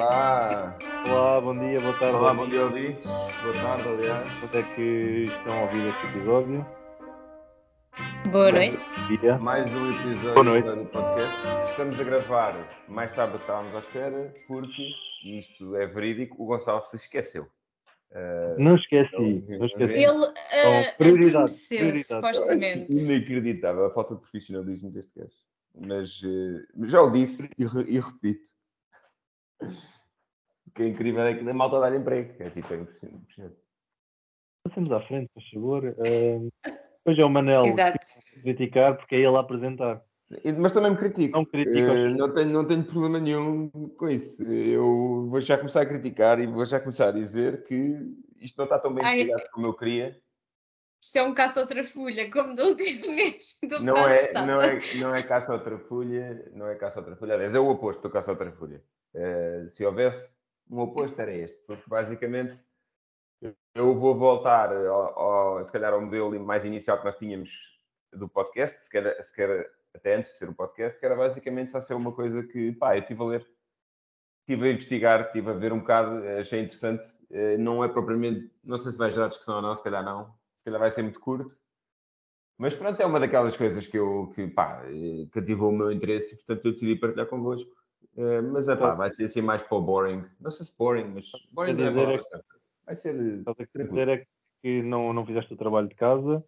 Olá! Olá, bom dia, boa tarde. Olá, bom dia, ouvintes. Boa tarde, aliás. Quando é que estão a ouvir este episódio? Boa noite. Dia. Mais um episódio do podcast. Estamos a gravar mais tarde do que estávamos à espera, porque, e isto é verídico, o Gonçalo se esqueceu. Eh, Não esqueci, Então, não esqueci. Ele uh, prioridade. supostamente. Inacreditável a falta de profissionalismo deste gajo. Mas eh, já o disse e, re- e repito. O que é incrível é que na malta dá emprego. É tipo, é impressionante. Passemos à frente, por favor. Ahm, Hoje é o Manel criticar porque é ele a apresentar. Mas também me critico. Não critico Eh, aos- não, tenho, não tenho problema nenhum com isso. Eu vou já começar a criticar e vou já começar a dizer que isto não está tão bem investigado como eu queria. Isto é um caça outra folha, como última vez. Estou Não é, não, é, não é caça outra folha, não é caça outra folha. Aliás, é o oposto do caça outra folha. Eh, se houvesse um oposto, era este. Porque basicamente eu vou voltar ao, ao- se calhar ao modelo mais inicial que nós tínhamos do podcast, se calhar, se calhar até antes de ser o podcast, que era basicamente só ser uma coisa que, pá, eu estive a ler, estive a investigar, estive a ver um bocado, achei interessante. Eh, Não é propriamente, não sei se vai gerar discussão ou não, se calhar não, se calhar vai ser muito curto. Mas pronto, é uma daquelas coisas que eu, que, pá, eh, cativou o meu interesse e portanto eu decidi partilhar convosco. Eh, Mas é pá, vai ser assim mais para o boring. Não sei se boring, mas boring não é dizer é que-. Vai ser Estás a dizer é que não, não fizeste o trabalho de casa,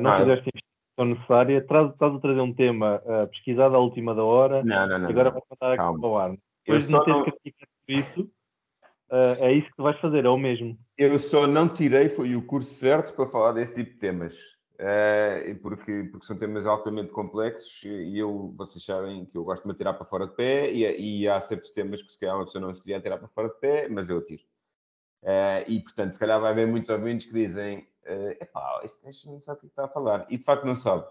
não Ah, fizeste a investigação necessária, traz, estás a trazer um tema ah, pesquisado à última da hora Não, não, não. e agora não. vou contar aqui para o ar. Depois não- criticado por isso, ah, é isso que tu vais fazer, é o mesmo. Eu só não tirei foi o curso certo para falar deste tipo de temas. Eh, porque, porque são temas altamente complexos e eu, vocês sabem que eu gosto de me atirar para fora de pé e, e há certos temas que se calhar uma pessoa não se devia atirar para fora de pé, mas eu atiro. Eh, e portanto, se calhar vai haver muitos ouvintes que dizem: eh, epá, este gajo não sabe o que está a falar. E de facto não sabe.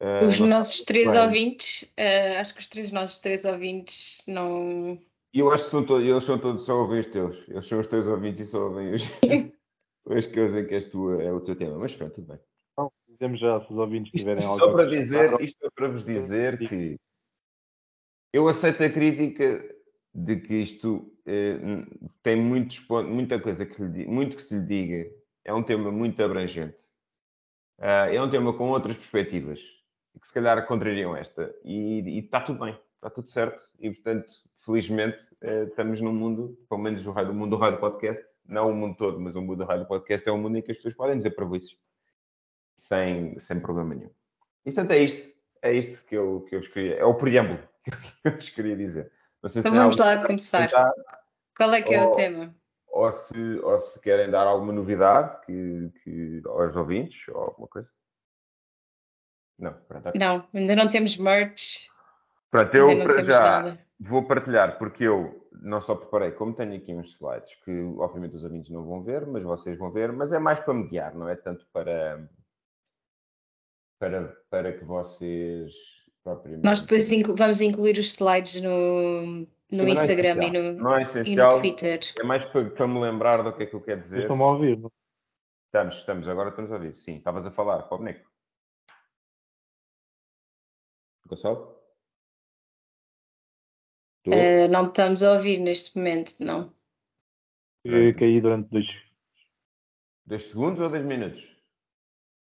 Eh, Os não sabe. nossos três bem. ouvintes, uh, acho que os três nossos três ouvintes não. E eu acho que são todos, eles são todos só ouvem os teus. Eles são os teus ouvintes e só ouvem os, os que dizem que és tu, é o teu tema. Mas pronto, tudo bem. Dizemos já se os ouvintes Isto tiverem algo só a para dizer, isto é para vos dizer que eu aceito a crítica de que isto eh, tem muitos pontos, muita coisa que lhe, muito que se lhe diga. É um tema muito abrangente. Ah, é um tema com outras perspectivas que se calhar contrariam esta. E, e está tudo bem, está tudo certo. E portanto, felizmente, eh, estamos num mundo, pelo menos o, raio- o mundo do rádio podcast, não o mundo todo, mas o mundo do rádio podcast é um mundo em que as pessoas podem dizer para vocês sem, sem problema nenhum. E portanto é isto, é isto que eu, que eu vos queria, é o preâmbulo que eu vos queria dizer. Então vamos lá começar. acrescentar, Qual é que é Oh. o tema? Ou se, ou se querem dar alguma novidade que, que, aos ouvintes ou alguma coisa. Não, pronto. Não, ainda não temos merch, Pronto, eu para já nada. vou partilhar, porque eu não só preparei, como tenho aqui uns slides que obviamente os ouvintes não vão ver, mas vocês vão ver, mas é mais para me guiar, não é tanto para, para, para que vocês propriamente. Nós depois inclu- vamos incluir os slides no, no não é Instagram e essencial. no, Não é e no Twitter. é mais para, para me lembrar do que é que eu quero dizer. Estão-me a ouvir. não? Estamos, estamos, agora estamos a ouvir. Sim, estavas a falar o boneco. Gonçalo? Estou? Uh, não estamos a ouvir neste momento, não. Eu caí durante dois, Dois segundos ou dois minutos?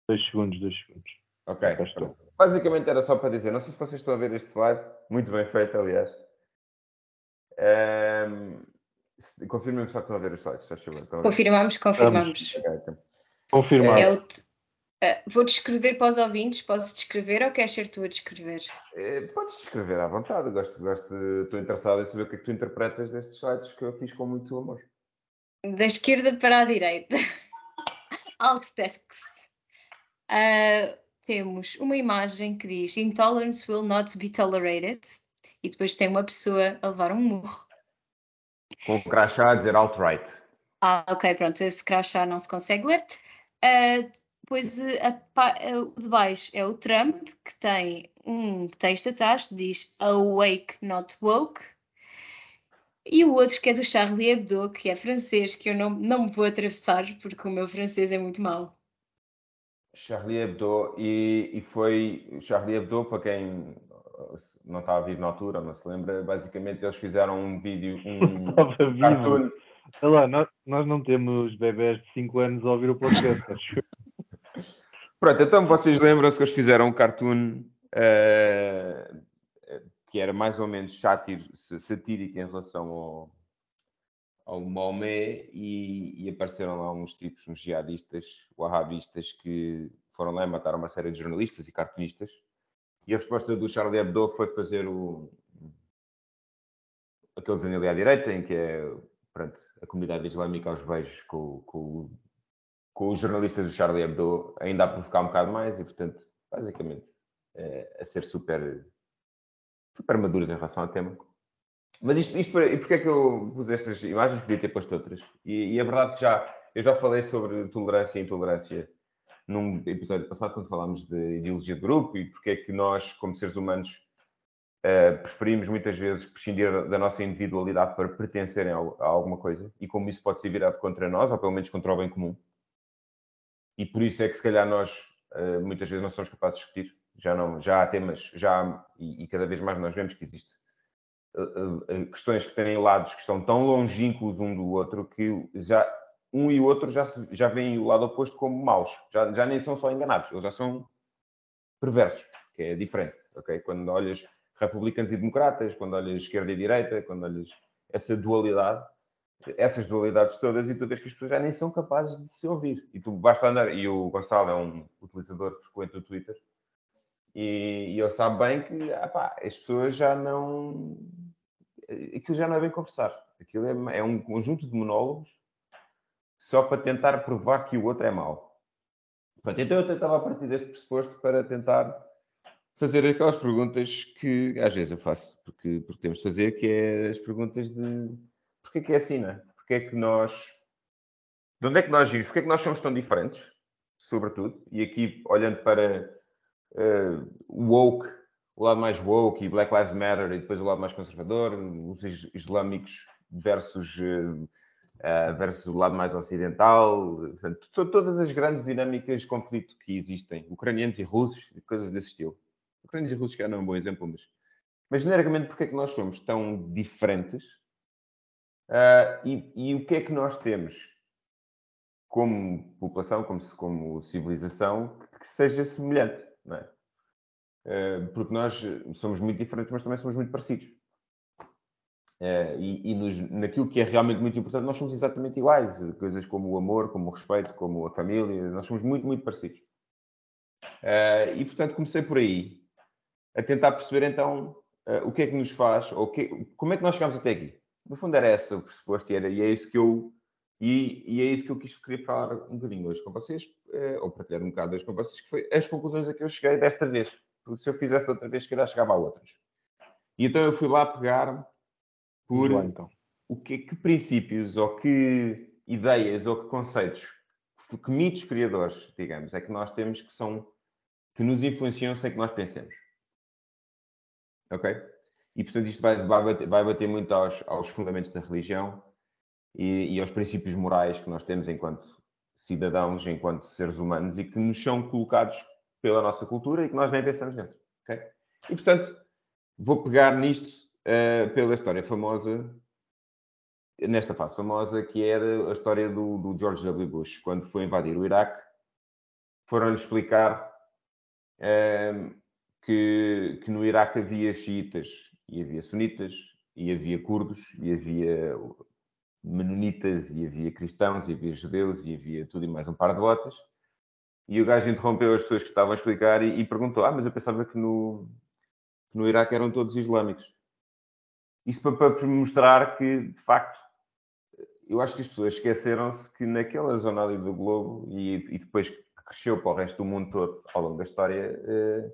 dois segundos, dois segundos. Ok. Basicamente era só para dizer, não sei se vocês estão a ver este slide, muito bem feito, aliás. Se- Confirmem-me só que estão a ver os slides, faz favor. Confirmamos, confirmamos. Então. Confirmado. É o t- uh, vou descrever para os ouvintes, posso descrever ou queres ser tu a descrever? Eh, Podes descrever à vontade, gosto, gosto, estou interessado em saber o que é que tu interpretas destes sites que eu fiz com muito amor. Da esquerda para a direita. Alt text. Uh, temos uma imagem que diz Intolerance will not be tolerated. E depois tem uma pessoa a levar um murro. Com o crachá a dizer alt-right. Ah, ok, pronto, esse crachá não se consegue ler. Uh, depois a uh, o de baixo é o Trump, que tem um texto atrás que diz Awake, not woke. E o outro que é do Charlie Hebdo, que é francês, que eu não, não me vou atravessar porque o meu francês é muito mau. Charlie Hebdo, e, e foi Charlie Hebdo, para quem não estava vivo na altura, não se lembra, basicamente eles fizeram um vídeo, um cartoon. Sei lá, nós, nós não temos bebés de 5 anos a ouvir o podcast. acho. Pronto, então vocês lembram-se que eles fizeram um cartoon eh, que era mais ou menos sátir, satírico em relação ao, ao Maomé e, e apareceram lá uns tipos, uns jihadistas, wahhabistas, que foram lá e mataram uma série de jornalistas e cartunistas. E a resposta do Charlie Hebdo foi fazer o, aquele desenho ali à direita, em que é pronto, a comunidade islâmica aos beijos com, com, com os jornalistas do Charlie Hebdo, ainda a provocar um bocado mais e, portanto, basicamente, eh, a ser super, super maduros em relação ao tema. Mas isto, isto e porquê é que eu pus estas imagens? Podia ter posto outras. E, e é verdade que já, eu já falei sobre tolerância e intolerância num episódio passado, quando falámos de ideologia de grupo e porque é que nós, como seres humanos, eh, preferimos muitas vezes prescindir da- nossa individualidade para pertencerem ao- a alguma coisa e como isso pode ser virado contra nós, ou pelo menos contra o bem comum. E por isso é que se calhar nós eh, muitas vezes não somos capazes de discutir. Já, não, já há temas, já há- e, e cada vez mais nós vemos que existe eh, questões que têm lados que estão tão longínquos um do outro que já um e o outro já, se, já veem o lado oposto como maus. Já, já nem são só enganados, eles já são perversos, que é diferente, ok? Quando olhas republicanos e democratas, quando olhas esquerda e direita, quando olhas essa dualidade, essas dualidades todas, e tu vês que as pessoas já nem são capazes de se ouvir. E tu basta andar, e o Gonçalo é um utilizador frequente do Twitter, e, e ele sabe bem que ah pá, as pessoas já não. Aquilo já não é bem conversar. Aquilo é, é um conjunto de monólogos só para tentar provar que o outro é mau. Pronto, então eu tentava a partir deste pressuposto para tentar fazer aquelas perguntas que às vezes eu faço, porque, porque temos de fazer, que é as perguntas de porquê que é assim, não é? Porquê é que nós. De onde é que nós vimos? Porquê é que nós somos tão diferentes, sobretudo? E aqui, olhando para uh, woke, o lado mais woke e Black Lives Matter, e depois o lado mais conservador, os is- islâmicos versus, uh, uh, versus o lado mais ocidental, portanto, to- todas as grandes dinâmicas de conflito que existem, ucranianos e russos, coisas desse estilo. Ucranianos e russos que não é um bom exemplo, mas, mas genericamente, porque é que nós somos tão diferentes Uh, e, e o que é que nós temos como população, como, como civilização, que, que seja semelhante, não é? Uh, porque nós somos muito diferentes, mas também somos muito parecidos. Uh, e e nos- naquilo que é realmente muito importante, nós somos exatamente iguais. Coisas como o amor, como o respeito, como a família, nós somos muito, muito parecidos. Uh, e, portanto, comecei por aí, a tentar perceber então uh, o que é que nos faz, ou que- como é que nós chegamos até aqui. No fundo era esse o pressuposto e, era, e é isso que eu e, e é isso que eu quis queria falar um bocadinho hoje com vocês, eh, ou partilhar um bocado hoje com vocês, que foi as conclusões a que eu cheguei desta vez. Porque se eu fizesse outra vez, se calhar chegava a outras. E então eu fui lá pegar por lá, então. o que, que princípios ou que ideias ou que conceitos, que, mitos criadores, digamos, é que nós temos que são que nos influenciam sem que nós pensemos. Ok? E portanto isto vai, vai, bater, vai bater muito aos, aos fundamentos da religião e, e aos princípios morais que nós temos enquanto cidadãos, enquanto seres humanos e que nos são colocados pela nossa cultura e que nós nem pensamos neles. ok? E portanto vou pegar nisto eh, pela história famosa nesta fase famosa, que era a história do, do George W. Bush, quando foi invadir o Iraque, foram-lhe explicar ehm, que, que no Iraque havia xiitas e havia sunitas e havia curdos e havia menonitas e havia cristãos e havia judeus e havia tudo e mais um par de botas. E o gajo interrompeu as pessoas que estavam a explicar e, e perguntou: Ah, mas eu pensava que no, que no Iraque eram todos islâmicos. Isso para, para mostrar que, de facto, eu acho que as pessoas esqueceram-se que naquela zona ali do globo e, e depois cresceu para o resto do mundo todo ao longo da história, eh,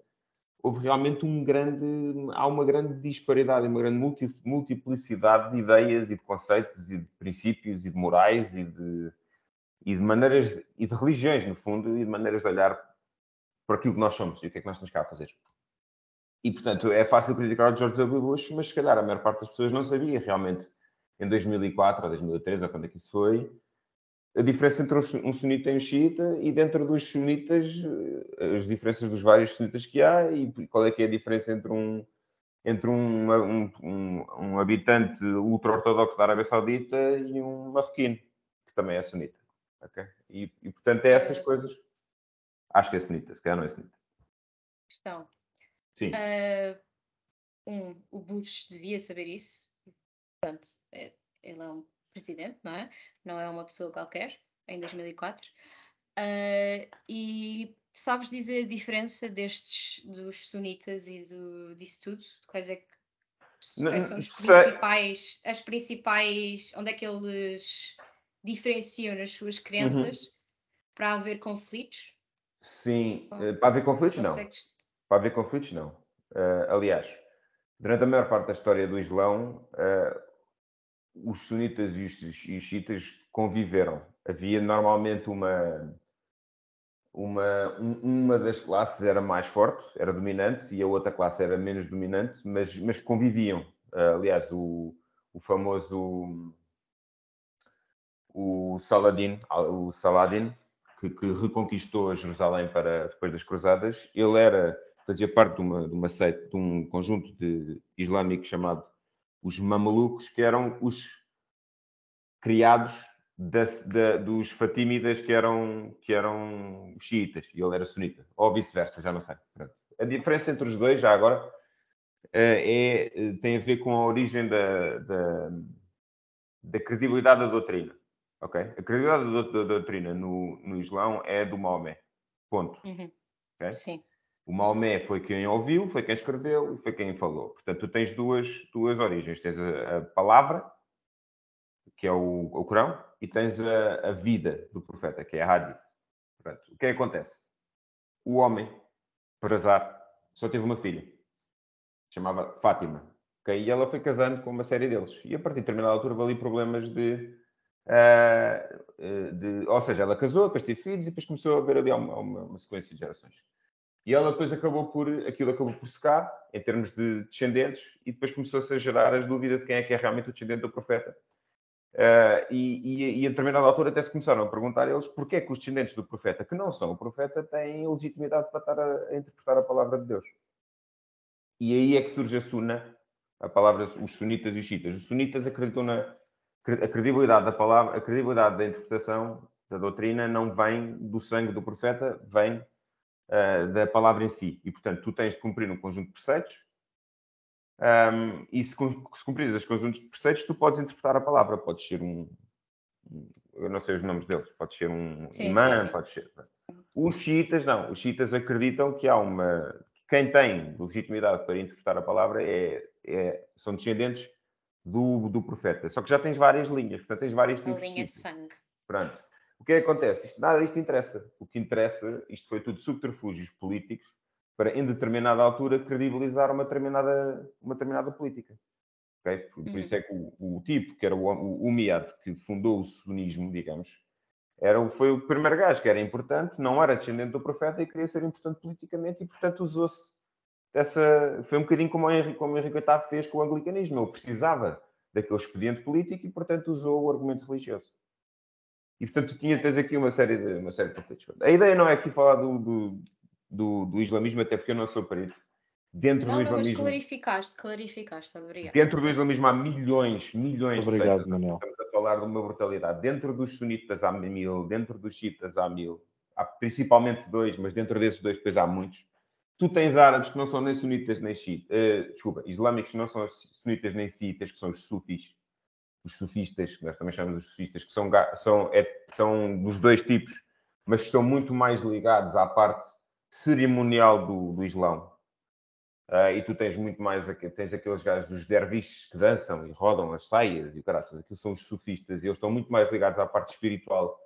houve realmente um grande, há uma grande disparidade, uma grande multi, multiplicidade de ideias e de conceitos e de princípios e de morais e de, e de maneiras e de religiões, no fundo, e de maneiras de olhar para aquilo que nós somos e o que é que nós estamos cá a fazer. E, portanto, é fácil criticar o George W. Bush, mas se calhar a maior parte das pessoas não sabia realmente em 2004 ou 2013, ou quando é que isso foi, a diferença entre um sunita e um xiita e dentro dos sunitas eh, as diferenças dos vários sunitas que há e qual é que é a diferença entre um entre um, um, um, um habitante ultra-ortodoxo da Arábia Saudita e um marroquino, que também é sunita. Okay? E, e, portanto, é essas coisas. Acho que é sunita, se calhar não é sunita. Questão. Sim. Uh, um, o Bush devia saber isso. Pronto, é, ele é um presidente, não é? Não é uma pessoa qualquer, em 2004. Uh, ah, e sabes dizer a diferença destes, dos sunitas e do, disso tudo? Quais é que quais são os principais, as principais, onde é que eles diferenciam nas suas uhum. crenças uhum. para haver conflitos? Sim, uh, para haver conflitos Consegues... Para haver conflitos não. Uh, aliás, durante a maior parte da história do Islão, uh, os sunitas e os, e os xiitas conviveram. Havia normalmente uma uma, uma das classes era mais forte, era dominante, e a outra classe era menos dominante, mas, mas conviviam. Uh, aliás, o, o famoso o Saladin, o Saladin que, que, reconquistou Jerusalém para depois das Cruzadas, ele era fazia parte de uma, de uma seita, de um conjunto de islâmico chamado os Mamelucos, que eram os criados da, da, dos Fatímidas que eram, que eram xiitas e ele era sunita, ou vice-versa, já não sei. Pronto. A diferença entre os dois, já agora, eh, é, eh, tem a ver com a origem da, da, da credibilidade da doutrina. Ok? A credibilidade da, da, doutrina no, no Islão é do Maomé. Ponto. Uhum. Okay? Sim. O Maomé foi quem ouviu, foi quem escreveu e foi quem falou. Portanto, tu tens duas, duas origens. Tens a, a palavra, que é o, o Corão, e tens a, a, vida do profeta, que é a Hadith. Portanto, o que é que acontece? O homem, por azar, só teve uma filha, chamava Fátima. Okay? E ela foi casando com uma série deles. E a partir de determinada altura ali problemas de, uh, de, Ou seja, ela casou, depois teve filhos e depois começou a haver ali uma, uma, uma sequência de gerações. E ela depois acabou por, aquilo acabou por secar, em termos de descendentes, e depois começou-se a gerar as dúvidas de quem é que é realmente o descendente do profeta. Uh, e, e, e, a determinada altura até se começaram a perguntar eles porquê é que os descendentes do profeta, que não são o profeta, têm legitimidade para estar a, a, interpretar a palavra de Deus. E aí é que surge a Sunna, a palavra, os sunitas e os xiitas. Os sunitas acreditam na a credibilidade da palavra, a credibilidade da interpretação da doutrina não vem do sangue do profeta, vem uh, da palavra em si. E, portanto, tu tens de cumprir um conjunto de preceitos um, e se, se cumprires os conjuntos de preceitos, tu podes interpretar a palavra. Pode ser um, Eu não sei os nomes deles. Pode ser um sim, imã, sim, sim. pode ser. Os xiitas não. Os xiitas acreditam que há uma. Quem tem legitimidade para interpretar a palavra é, é, são descendentes do, do profeta. Só que já tens várias linhas, portanto tens vários tipos linha de, de sangue. Pronto. O que é que acontece? Isto, nada disto interessa. O que interessa, isto foi tudo subterfúgios políticos para, em determinada altura, credibilizar uma determinada, uma determinada política. Okay? Por, por isso é que o, o, tipo, que era o, o Umayyad, que fundou o sunismo, digamos, era, foi o primeiro gajo que era importante, não era descendente do profeta e queria ser importante politicamente e, portanto, usou-se dessa... Foi um bocadinho como o Henrique, como o Henrique VIII fez com o anglicanismo. Ele precisava daquele expediente político e, portanto, usou o argumento religioso. E, portanto, tinha, tens aqui uma série de, uma série de conflitos. A ideia não é aqui falar do, do do, do islamismo, até porque eu não sou perito. Dentro não, do islamismo. Não, clarificaste, clarificaste, obrigado. Dentro do islamismo há milhões, milhões obrigado, de seitas. Estamos a falar de uma brutalidade. Dentro dos sunitas há mil, dentro dos chiitas há mil. Há principalmente dois, mas dentro desses dois depois há muitos. Tu tens árabes que não são nem sunitas nem chiitas, uh, desculpa, islâmicos que não são sunitas nem chiitas, que são os sufis, os sufistas, que nós também chamamos os sufistas, que são, são, é, são dos dois tipos, mas que estão muito mais ligados à parte cerimonial do, do Islão. Uh, e tu tens muito mais, tens aqueles gajos dos derviches que dançam e rodam as saias e caraças, aquilo são os sufistas, e eles estão muito mais ligados à parte espiritual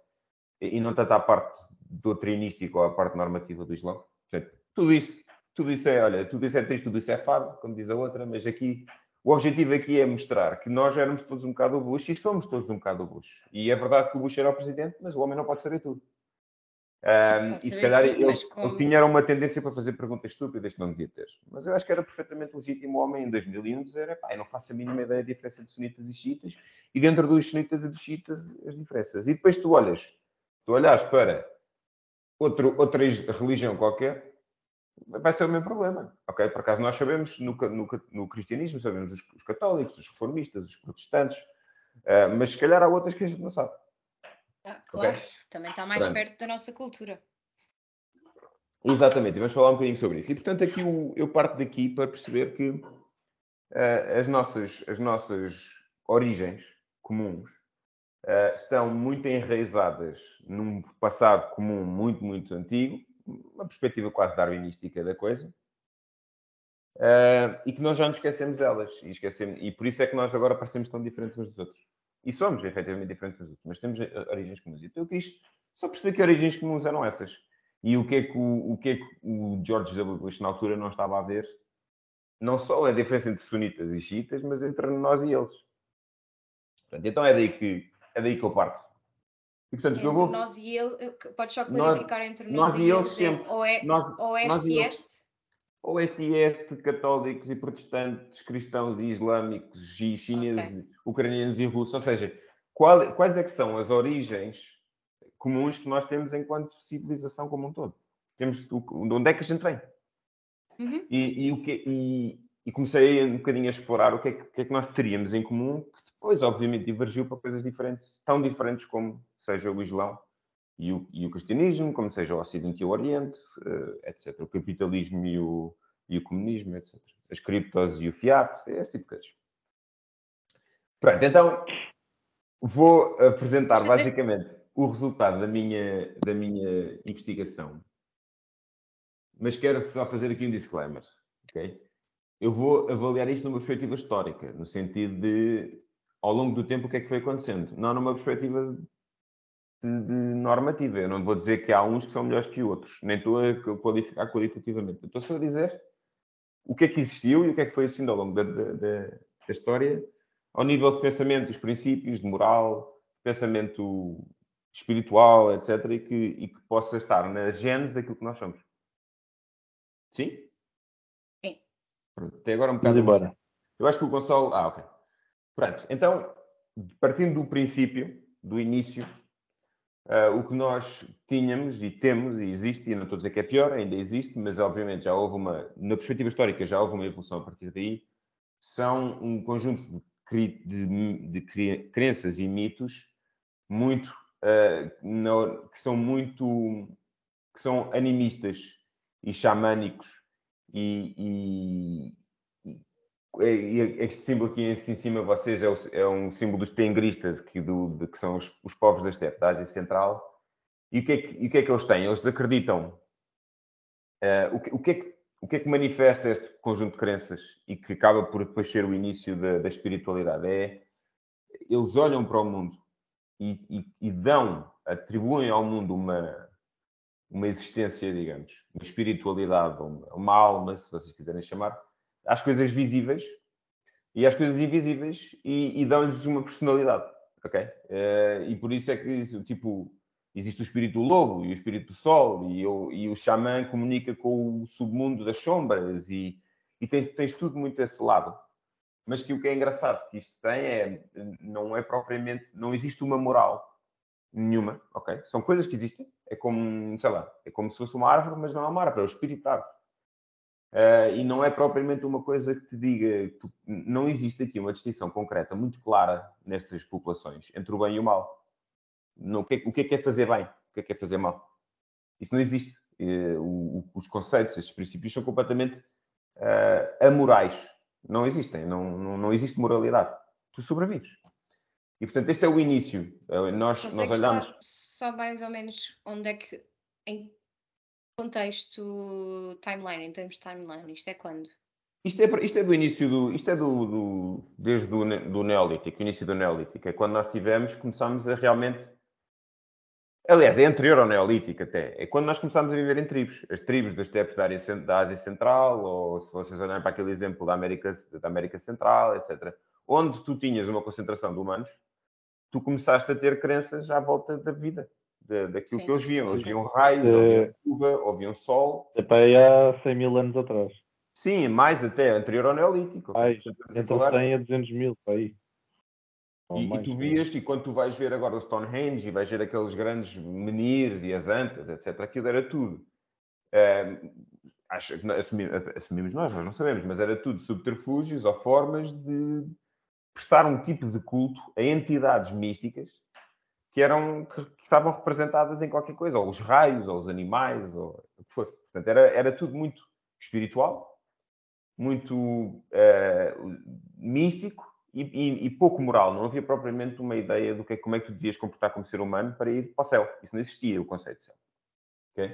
e, e não tanto à parte doutrinística ou à parte normativa do Islão. Portanto, tudo isso, tudo isso é, olha, tudo isso é triste, tudo isso é fado, como diz a outra, mas aqui, o objetivo aqui é mostrar que nós éramos todos um bocado o Bush e somos todos um bocado o Bush. E é verdade que o Bush era o presidente, mas o homem não pode saber tudo. Um, e se calhar tudo, ele, mas ele como- tinha uma tendência para fazer perguntas estúpidas que não devia ter. Mas eu acho que era perfeitamente legítimo o homem em 2001 dizer: pá, eu não faço a mínima ideia da diferença de sunitas e xiitas, e dentro dos sunitas e dos xiitas as diferenças. E depois tu olhas, tu olhas para outro, outra religião qualquer, vai ser o mesmo problema. Ok? Por acaso nós sabemos, no, no, no cristianismo, sabemos os, os católicos, os reformistas, os protestantes, ah, mas se calhar há outras que a gente não sabe. Ah, claro, Ok. também está mais Pronto. perto da nossa cultura. Exatamente, e vamos falar um bocadinho sobre isso. E portanto, aqui o- eu parto daqui para perceber que ah, as, nossas, as nossas origens comuns ah, estão muito enraizadas num passado comum muito, muito antigo, uma perspectiva quase darwinística da coisa, ah, e que nós já nos esquecemos delas. E, esquecemos, e por isso é que nós agora parecemos tão diferentes uns dos outros. E somos efetivamente diferentes uns dos outros, mas temos ah, origens comuns. Então eu quis só perceber que origens comuns eram essas. E o que é que o, o, que é que o George W. Bush na altura não estava a ver? Não só a diferença entre sunitas e xiitas, mas entre nós e eles. Portanto, então é daí que, é daí que eu parto. E portanto, Entre vou. nós e ele, podes só Nós- clarificar entre nós, nós e e eles eles, é sempre. ou é Nós, oeste nós e e eles. este? Oeste e este, católicos e protestantes, cristãos e islâmicos, e chineses, ucranianos e russos. Ou seja, qual- quais é que são as origens comuns que nós temos enquanto civilização como um todo? Temos, de onde é que a gente vem? Uhum. E, e o que, e, e comecei um bocadinho a explorar o que, é que, o que é que nós teríamos em comum, que depois, obviamente, divergiu para coisas diferentes, tão diferentes como seja o Islão e o, e o cristianismo, como seja o Ocidente e o Oriente, eh, etc. O capitalismo e o, e o comunismo, etc. As criptos e o fiat, esse tipo de coisas. Pronto, então vou apresentar basicamente o resultado da minha, da minha investigação. Mas quero só fazer aqui um disclaimer, ok? Eu vou avaliar isto numa perspectiva histórica, no sentido de, ao longo do tempo, o que é que foi acontecendo. Não numa perspectiva de, de normativa. Eu não vou dizer que há uns que são melhores que outros, nem estou a qualificar qualitativamente. Eu estou só a dizer o que é que existiu e o que é que foi assim ao longo da, da, da- da história, ao nível de pensamento, dos princípios, de moral, pensamento espiritual, etc., e que, e que possa estar na gênese daquilo que nós somos. Sim? Sim. Pronto, até agora um Vamos bocado. embora. Eu acho que o Gonçalo. Ah, ok. Pronto, então, partindo do princípio, do início, ah, o que nós tínhamos e temos e existe, e não estou a dizer que é pior, ainda existe, mas obviamente já houve uma, na perspectiva histórica, já houve uma evolução a partir daí, são um conjunto de, de, de crenças e mitos muito, ah, no- que são muito, que são animistas e xamânicos e- e este símbolo aqui em, cima de vocês é, o- é um símbolo dos tengristas, que, do, de- que são os, os povos da estepe da Ásia Central. E o que é que, o que, é que eles têm? Eles acreditam. eh, o, que, o que é que, o que é que manifesta este conjunto de crenças e que acaba por depois ser o início da, da espiritualidade? É eles olham para o mundo e, e- e dão, atribuem ao mundo uma, uma existência, digamos, uma espiritualidade, uma, uma alma, se vocês quiserem chamar, às coisas visíveis e às coisas invisíveis e, e dão-lhes uma personalidade, ok? Eh, e por isso é que, tipo, existe o espírito do lobo e o espírito do sol e o, e o xamã comunica com o submundo das sombras e, e tens, tens tudo muito esse lado. Mas que o que é engraçado que isto tem é, não é propriamente, não existe uma moral nenhuma, ok? São coisas que existem, é como, sei lá, é como se fosse uma árvore, mas não é uma árvore, é o espírito da árvore. Ah, e não é propriamente uma coisa que te diga, tu- não existe aqui uma distinção concreta, muito clara nestas populações, entre o bem e o mal. No, o, que é, o que é que é fazer bem? O que é que é fazer mal? Isso não existe. Eh, o- os conceitos, estes princípios são completamente ah, amorais. Não existem. Não, não, não existe moralidade. Tu sobrevives. E, portanto, este é o início. Eh, Nós, nós olhamos... só mais ou menos onde é que, em contexto timeline, em termos de timeline, isto é quando? Isto é, isto é do início do. Isto é do, do- desde o ne- do Neolítico, início do Neolítico. É quando nós tivemos, começámos a realmente. Aliás, é anterior ao Neolítico até. É quando nós começámos a viver em tribos. As tribos das estepes da, da Ásia Central, ou se vocês olharem para aquele exemplo da América, da América Central, etc. Onde tu tinhas uma concentração de humanos, tu começaste a ter crenças à volta da vida, de, daquilo Sim. que eles viam. Eles viam raios, É. ouviam chuva, ouviam sol. Até aí há 100 mil anos atrás. Sim, mais até, anterior ao Neolítico. Mais, Entre falar- 100 a 200 mil, para aí. Ou E, e mais, tu sim. vias, e quando tu vais ver agora o Stonehenge e vais ver aqueles grandes menires e as antas, etc., aquilo era tudo. eh, acho que assumi- assumimos nós, nós não sabemos, mas era tudo subterfúgios ou formas de prestar um tipo de culto a entidades místicas que eram que, que estavam representadas em qualquer coisa, ou os raios, ou os animais, ou o que fosse. Portanto, era, era tudo muito espiritual, muito eh, místico e, e- e pouco moral. Não havia propriamente uma ideia do que é, como é que tu devias comportar como ser humano para ir para o céu. Isso não existia, o conceito de céu. Ok?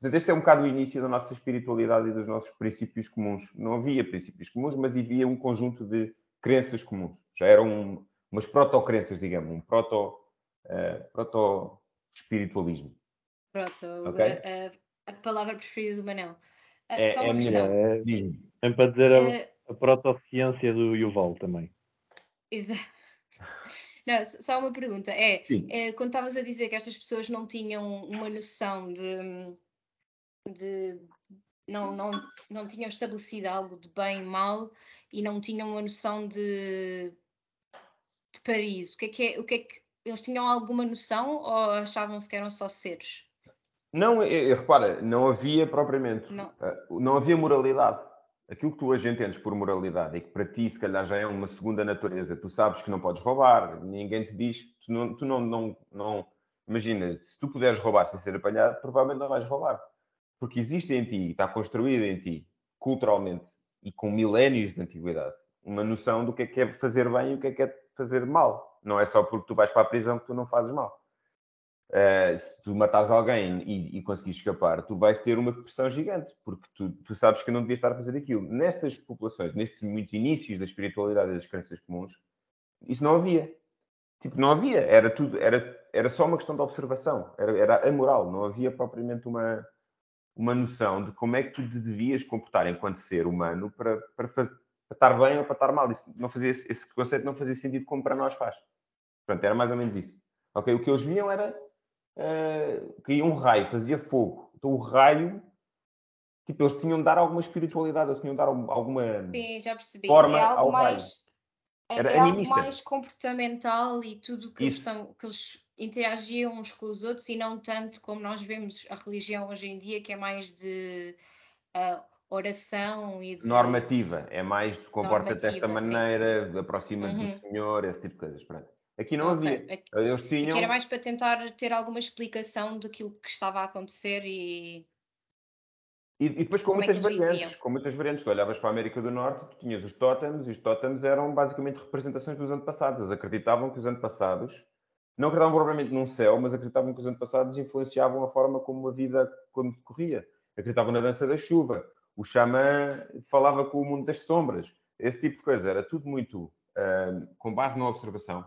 Portanto, este é um bocado o início da nossa espiritualidade e dos nossos princípios comuns. Não havia princípios comuns, mas havia um conjunto de crenças comuns. Já eram um, umas proto-crenças, digamos, um proto, eh, proto-espiritualismo. Pronto, Ok. a, a- palavra preferida do Manel. Ah, É- só é uma minha- questão. É. Vem para dizer a, Ah, a protociência do Yuval também. exa- Não, s- só uma pergunta. É, é, quando estavas a dizer que estas pessoas não tinham uma noção de, de não, não, não tinham estabelecido algo de bem e mal e não tinham uma noção de, de paraíso, o que é que é, o que é que eles tinham alguma noção ou achavam-se que eram só seres? Não, é- é- repara, não havia propriamente, Não. ah, não havia moralidade. Aquilo que tu hoje entendes por moralidade e que para ti, se calhar, já é uma segunda natureza, tu sabes que não podes roubar, ninguém te diz, tu não, tu não, não, não- imagina, se tu puderes roubar sem ser apanhado, provavelmente não vais roubar. Porque existe em ti, está construída em ti, culturalmente e com milénios de antiguidade, uma noção do que é que é fazer bem e o que é que é fazer mal. Não é só porque tu vais para a prisão que tu não fazes mal. Uh, se tu matares alguém e, e conseguires escapar, tu vais ter uma depressão gigante, porque tu, tu sabes que não devias estar a fazer aquilo. Nestas populações, nestes muitos inícios da espiritualidade e das crenças comuns, isso não havia. Tipo, não havia. Era tudo, era, era só uma questão de observação. Era, era amoral. Não havia propriamente uma, uma noção de como é que tu devias comportar enquanto ser humano para, para, para estar bem ou para estar mal. Isso não fazia, esse conceito não fazia sentido como para nós faz. Portanto, era mais ou menos isso. Ok? O que eles viam era uh, caía um raio, fazia fogo. Então o raio, tipo, eles tinham de dar alguma espiritualidade, eles tinham de dar algum- alguma. Sim, já percebi. Forma é algo ao raio. mais, é, Era é algo mais comportamental e tudo que eles, estão, que eles interagiam uns com os outros e não tanto como nós vemos a religião hoje em dia, que é mais de ah, oração e de normativa, é mais tu comporta-te desta maneira, aproxima-te do Uhum. Senhor, esse tipo de coisas. Pronto. Aqui não Ok, havia. aqui- Eles aqui tinham. era mais para tentar ter alguma explicação daquilo que estava a acontecer e E, e depois com Como é muitas eles variantes, viviam? com muitas variantes. Tu olhavas para a América do Norte, tu tinhas os tótems, e os tótems eram basicamente representações dos antepassados. Eles acreditavam que os antepassados, não acreditavam propriamente num céu, mas acreditavam que os antepassados influenciavam a forma como a vida como decorria. Acreditavam na dança da chuva. O xamã falava com o mundo das sombras. Esse tipo de coisa. Era tudo muito ah, com base na observação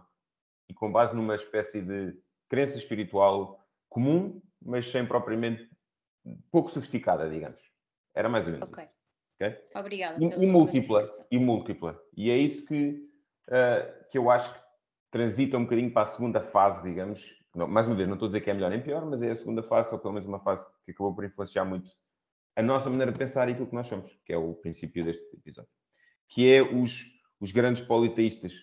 e com base numa espécie de crença espiritual comum, mas sem propriamente pouco sofisticada, digamos. Era mais ou menos Ok. isso. ok? obrigada. E, e múltipla, e múltipla. E é isso que, ah, que eu acho que transita um bocadinho para a segunda fase, digamos. Não, mais uma vez, não estou a dizer que é melhor nem pior, mas é a segunda fase, ou pelo menos uma fase que acabou por influenciar muito a nossa maneira de pensar e aquilo que nós somos, que é o princípio deste episódio. Que é os, os grandes politeístas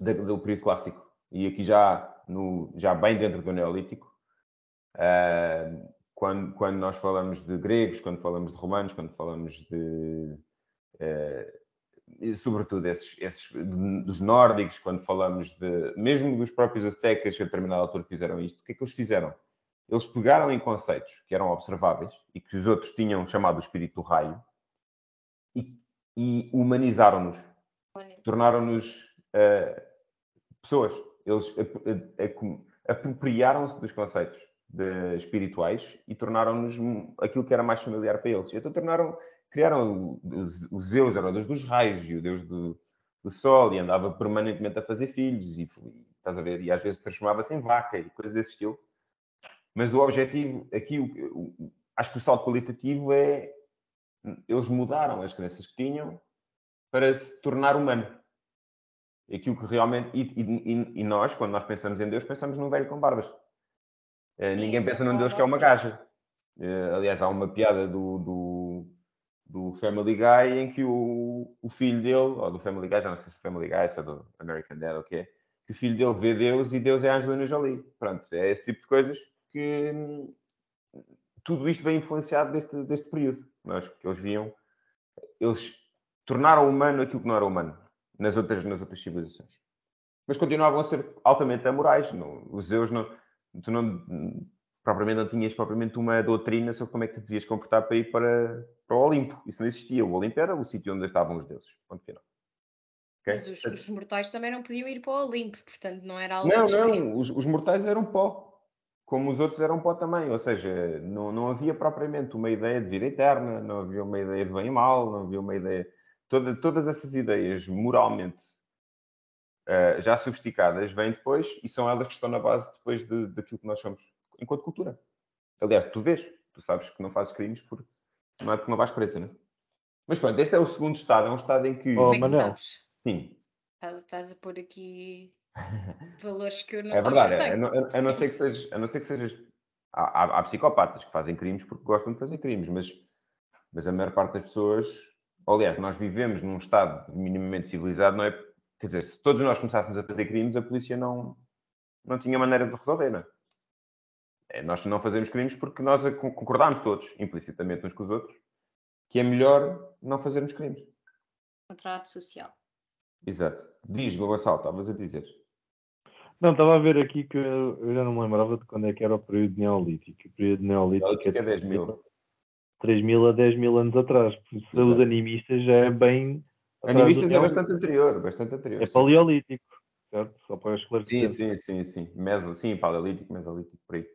da- do período clássico. E aqui já, no, já bem dentro do Neolítico, ah, quando, quando nós falamos de gregos, quando falamos de romanos, quando falamos de. e sobretudo esses, esses dos nórdicos, quando falamos de. mesmo dos próprios aztecas que a determinada altura fizeram isto, o que é que eles fizeram? Eles pegaram em conceitos que eram observáveis e que os outros tinham chamado o espírito do raio e, e humanizaram-nos tornaram-nos eh, pessoas. Eles a- apropriaram-se dos conceitos de- espirituais e tornaram-nos aquilo que era mais familiar para eles. Então tornaram, criaram o, os, os Zeus, era o deus dos raios e o deus do, do sol, e andava permanentemente a fazer filhos, e, e estás a ver, e às vezes transformava-se em vaca e coisas desse estilo. Mas o objetivo aqui, o- o- acho que o salto qualitativo é eles mudaram as crenças que tinham para se tornar humano. Aquilo que realmente. E, e- e nós, quando nós pensamos em Deus, pensamos num velho com barbas. Eh, ninguém então, pensa num Deus que é uma gaja. Eh, aliás, há uma piada do, do, do Family Guy em que o, o filho dele, ou do Family Guy, já não sei se é Family Guy, se é do American Dad ou o quê, que o filho dele vê Deus e Deus é a Angelina Jolie. Pronto, é esse tipo de coisas que hum, tudo isto vem influenciado deste, deste período. Nós, que eles viam, eles tornaram humano aquilo que não era humano nas outras, nas outras civilizações. Mas continuavam a ser altamente amorais. Não, os Zeus não, tu não, propriamente não tinhas propriamente uma doutrina sobre como é que te devias comportar para ir para, para o Olimpo. Isso não existia. O Olimpo era o sítio onde estavam os deuses. Ponto final. Okay? Mas os, os, mortais também não podiam ir para o Olimpo, portanto não era algo Não, não, os, os, mortais eram pó. Como os outros eram pó também. Ou seja, não, não havia propriamente uma ideia de vida eterna, não havia uma ideia de bem e mal, não havia uma ideia. Toda, todas essas ideias moralmente uh, já sofisticadas vêm depois e são elas que estão na base depois de, daquilo que nós somos enquanto cultura. Aliás, tu vês, tu sabes que não fazes crimes porque não é porque não vais presa, né? Mas pronto, este é o segundo estado, é um estado em que. Oh, Como é que sabes? Sim. Estás, estás a pôr aqui valores que eu não É verdade, a, não, a, não ser que sejas. A não ser que sejas há, há, há, psicopatas que fazem crimes porque gostam de fazer crimes, mas, mas a maior parte das pessoas. Aliás, nós vivemos num estado minimamente civilizado, não é? Quer dizer, se todos nós começássemos a fazer crimes, a polícia não, não tinha maneira de resolver, não é? É, nós não fazemos crimes porque nós concordámos todos, implicitamente uns com os outros, que é melhor não fazermos crimes. Contrato social. Exato. Diz, Gonçalo, estavas a dizer. Não, estava a ver aqui que eu já não me lembrava de quando é que era o período neolítico. O período neolítico, é 10 mil. 3 mil a 10 mil anos atrás. Por isso, os animistas já é bem. Animistas é bastante anterior, bastante anterior. É sim, paleolítico, certo? Só para esclarecer. Sim, sim, sim, sim. Meso, sim, paleolítico, mesolítico, por aí.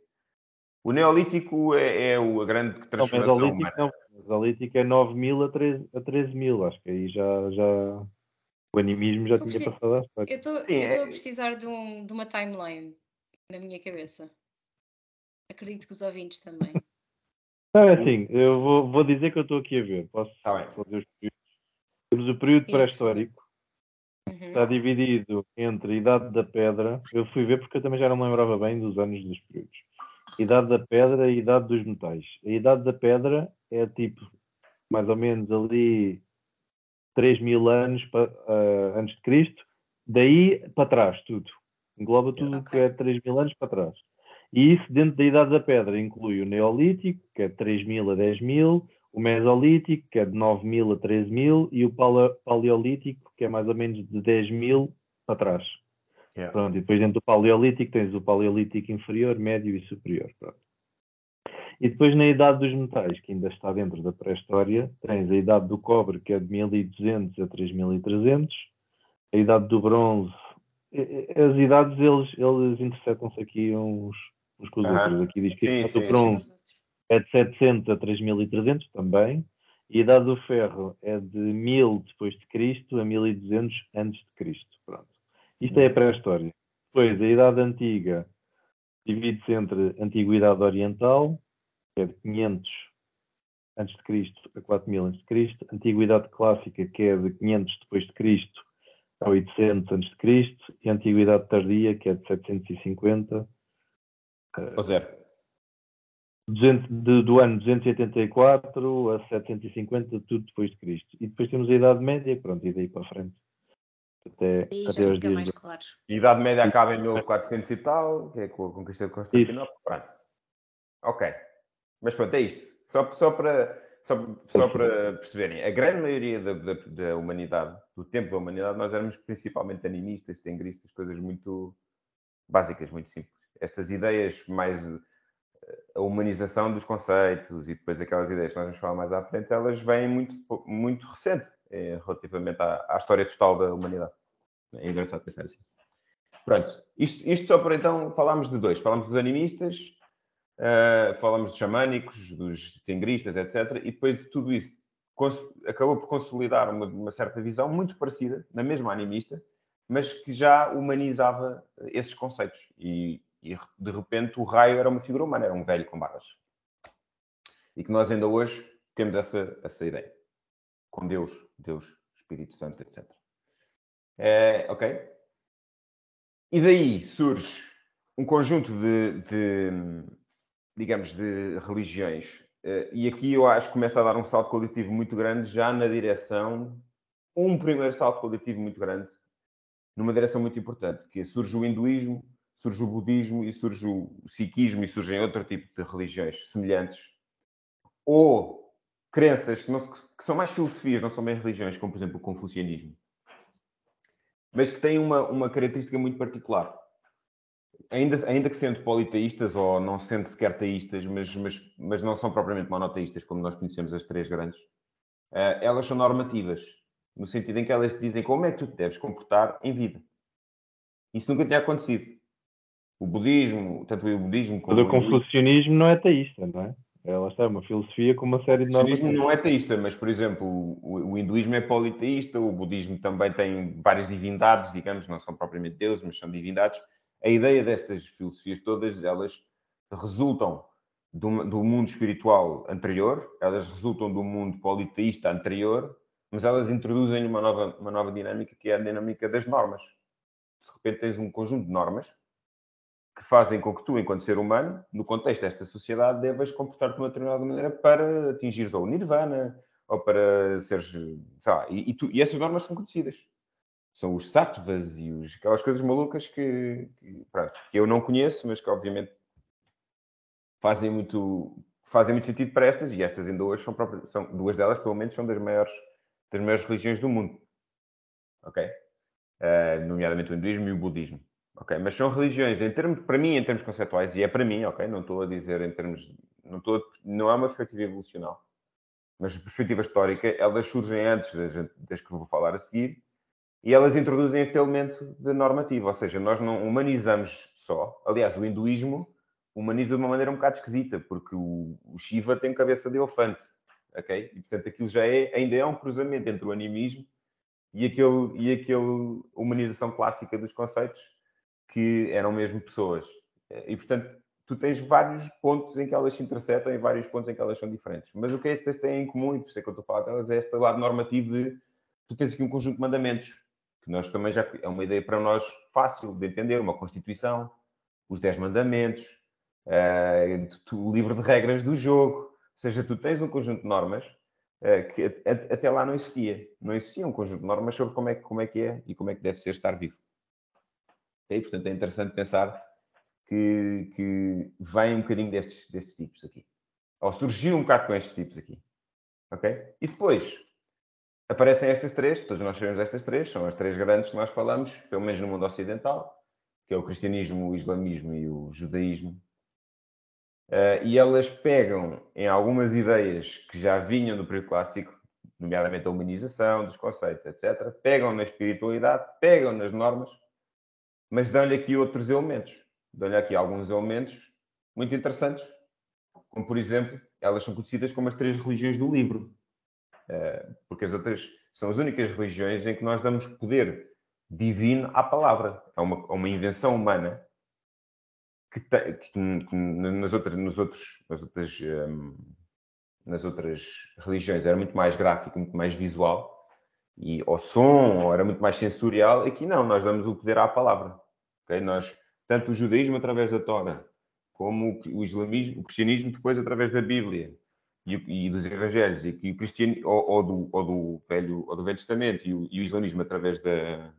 O Neolítico é, é a grande transformação não, Mesolítico, não, Mesolítico é 9 mil a 13, a 13 mil, acho que aí já, já o animismo já tinha passado às Eu estou é... a precisar de, um, de uma timeline na minha cabeça. Acredito que os ouvintes também. Não, é assim, eu vou, vou dizer que eu estou aqui a ver. Posso tá fazer os períodos? Temos o período pré-histórico. Uhum. Está dividido entre a Idade da Pedra. Eu fui ver porque eu também já não me lembrava bem dos anos dos períodos. Idade da Pedra e Idade dos Metais. A Idade da Pedra é tipo, mais ou menos ali 3 mil anos uh, antes de Cristo, daí para trás tudo. Engloba tudo okay. que é 3 mil anos para trás. E isso dentro da Idade da Pedra inclui o Neolítico, que é de 3 mil a 10 mil, o Mesolítico, que é de 9 mil a 13 mil, e o Paleolítico, que é mais ou menos de 10 mil para trás. Yeah. Pronto, e depois dentro do Paleolítico tens o Paleolítico inferior, médio e superior. Pronto. E depois na idade dos metais, que ainda está dentro da pré-história, tens a idade do cobre, que é de 1200 a 3300, a idade do bronze. As idades, eles, eles interceptam-se aqui uns, uns com os outros. Aqui diz que sim, sim, o bronze é de 700 a 3300 também. E a idade do ferro é de 1000 depois de Cristo a 1200 antes de Cristo. Pronto. Isto é a pré-história. Depois, a Idade Antiga divide-se entre Antiguidade Oriental, que é de 500 a.C. a 4000 a.C., Antiguidade Clássica, que é de 500 depois de Cristo a 800 a.C., e Antiguidade Tardia, que é de 750 ou zero. 200, de, do ano 284 a 750, tudo depois de Cristo. E depois temos a Idade Média, pronto, e daí para a frente até, até os dias. Mais claro. E a Idade Média acaba em 1400 e tal, que é com a conquista de Constantinopla. Pronto. Ok. Mas pronto, é isto. Só, só, para, só, só para perceberem, a grande maioria da, da, da, humanidade, do tempo da humanidade, nós éramos principalmente animistas, tengristas, coisas muito básicas, muito simples. Estas ideias mais eh, a humanização dos conceitos e depois aquelas ideias que nós vamos falar mais à frente, elas vêm muito, muito recente é, relativamente à, à, história total da humanidade. É engraçado pensar assim. Pronto, isto, isto só por então falámos de dois. Falámos dos animistas, uh, falámos dos xamânicos, dos tengristas, etc. E depois de tudo isso acabou por consolidar uma, uma, certa visão muito parecida, na mesma animista, mas que já humanizava esses conceitos. E, e de repente o raio era uma figura humana, era um velho com barbas. E que nós ainda hoje temos essa, essa ideia. Com Deus, Deus, Espírito Santo, etc. É, ok? E daí surge um conjunto de, de, digamos, de religiões. Uh, e aqui eu acho que começa a dar um salto qualitativo muito grande, já na direção, um primeiro salto qualitativo muito grande, numa direção muito importante, que surge o hinduísmo, surge o budismo e surge o sikhismo e surgem outro tipo de religiões semelhantes. Ou crenças que, não, que são mais filosofias, não são bem religiões, como por exemplo o confucianismo. Mas que têm uma, uma característica muito particular. Ainda, ainda que sendo politeístas ou não sendo sequer teístas, mas, mas, mas não são propriamente monoteístas, como nós conhecemos as três grandes, uh, elas são normativas, no sentido em que elas dizem como é que tu te deves comportar em vida. Isso nunca tinha acontecido. O budismo, tanto o budismo como o confucionismo não é teísta, não é? Ela está, é uma filosofia com uma série de normas. O budismo não é teísta, mas, por exemplo, o, o, hinduísmo é politeísta, o budismo também tem várias divindades, digamos, não são propriamente deuses, mas são divindades. A ideia destas filosofias todas, elas resultam do, do mundo espiritual anterior, elas resultam do mundo politeísta anterior, mas elas introduzem uma nova, uma nova dinâmica, que é a dinâmica das normas. De repente tens um conjunto de normas que fazem com que tu, enquanto ser humano, no contexto desta sociedade, devas comportar-te de uma determinada maneira para atingires ou o nirvana, ou para seres, sei lá, e, e, tu, e essas normas são conhecidas. São os sattvas e os, aquelas coisas malucas que, que, pronto, que eu não conheço, mas que obviamente fazem muito, fazem muito sentido para estas, e estas ainda hoje são, próprias, são duas delas, pelo menos, são das maiores, das maiores religiões do mundo. Ok? Uh, nomeadamente o hinduísmo e o budismo. Ok, mas são religiões, em termos, para mim, em termos conceptuais, e é para mim, ok? Não estou a dizer em termos, não, estou, não é uma perspectiva evolucional, mas a perspectiva histórica, elas surgem antes das, das que vou falar a seguir, e elas introduzem este elemento de normativo, ou seja, nós não humanizamos só. Aliás, o hinduísmo humaniza de uma maneira um bocado esquisita, porque o, o Shiva tem cabeça de elefante, ok? E portanto aquilo já é, ainda é um cruzamento entre o animismo e aquele, e aquele humanização clássica dos conceitos que eram mesmo pessoas. E, portanto, tu tens vários pontos em que elas se interceptam e vários pontos em que elas são diferentes. Mas o que estas têm em comum, e por isso é que eu estou a falar delas, é este lado normativo de tu tens aqui um conjunto de mandamentos, que nós também já é uma ideia para nós fácil de entender, uma Constituição, os 10 mandamentos, uh, o livro de regras do jogo. Ou seja, tu tens um conjunto de normas uh, que até lá não existia. Não existia um conjunto de normas sobre como é, como é que é e como é que deve ser estar vivo. Okay? Portanto, é interessante pensar que, que vem um bocadinho destes, destes tipos aqui. Ou surgiu um bocado com estes tipos aqui. Ok? E depois aparecem estas três, todos nós sabemos estas três, são as três grandes que nós falamos, pelo menos no mundo ocidental, que é o cristianismo, o islamismo e o judaísmo. Uh, e elas pegam em algumas ideias que já vinham do período clássico, nomeadamente a humanização dos conceitos, etc., pegam na espiritualidade, pegam nas normas mas dão-lhe aqui outros elementos. Dão-lhe aqui alguns elementos muito interessantes, como por exemplo, elas são conhecidas como as três religiões do livro, porque as outras são as únicas religiões em que nós damos poder divino à palavra. É uma, é uma invenção humana que, que, que nas, outras, nos outros, nas, outras, um, nas outras religiões era muito mais gráfico, muito mais visual, e ao som, ou era muito mais sensorial. Aqui não, nós damos o poder à palavra. Okay? Nós, tanto o judaísmo através da Torá, como o islamismo, o cristianismo depois através da Bíblia e, e dos Evangelhos, e, e o cristiano, ou, ou, do, ou, do Velho, ou do Velho Testamento e o, e o islamismo através da,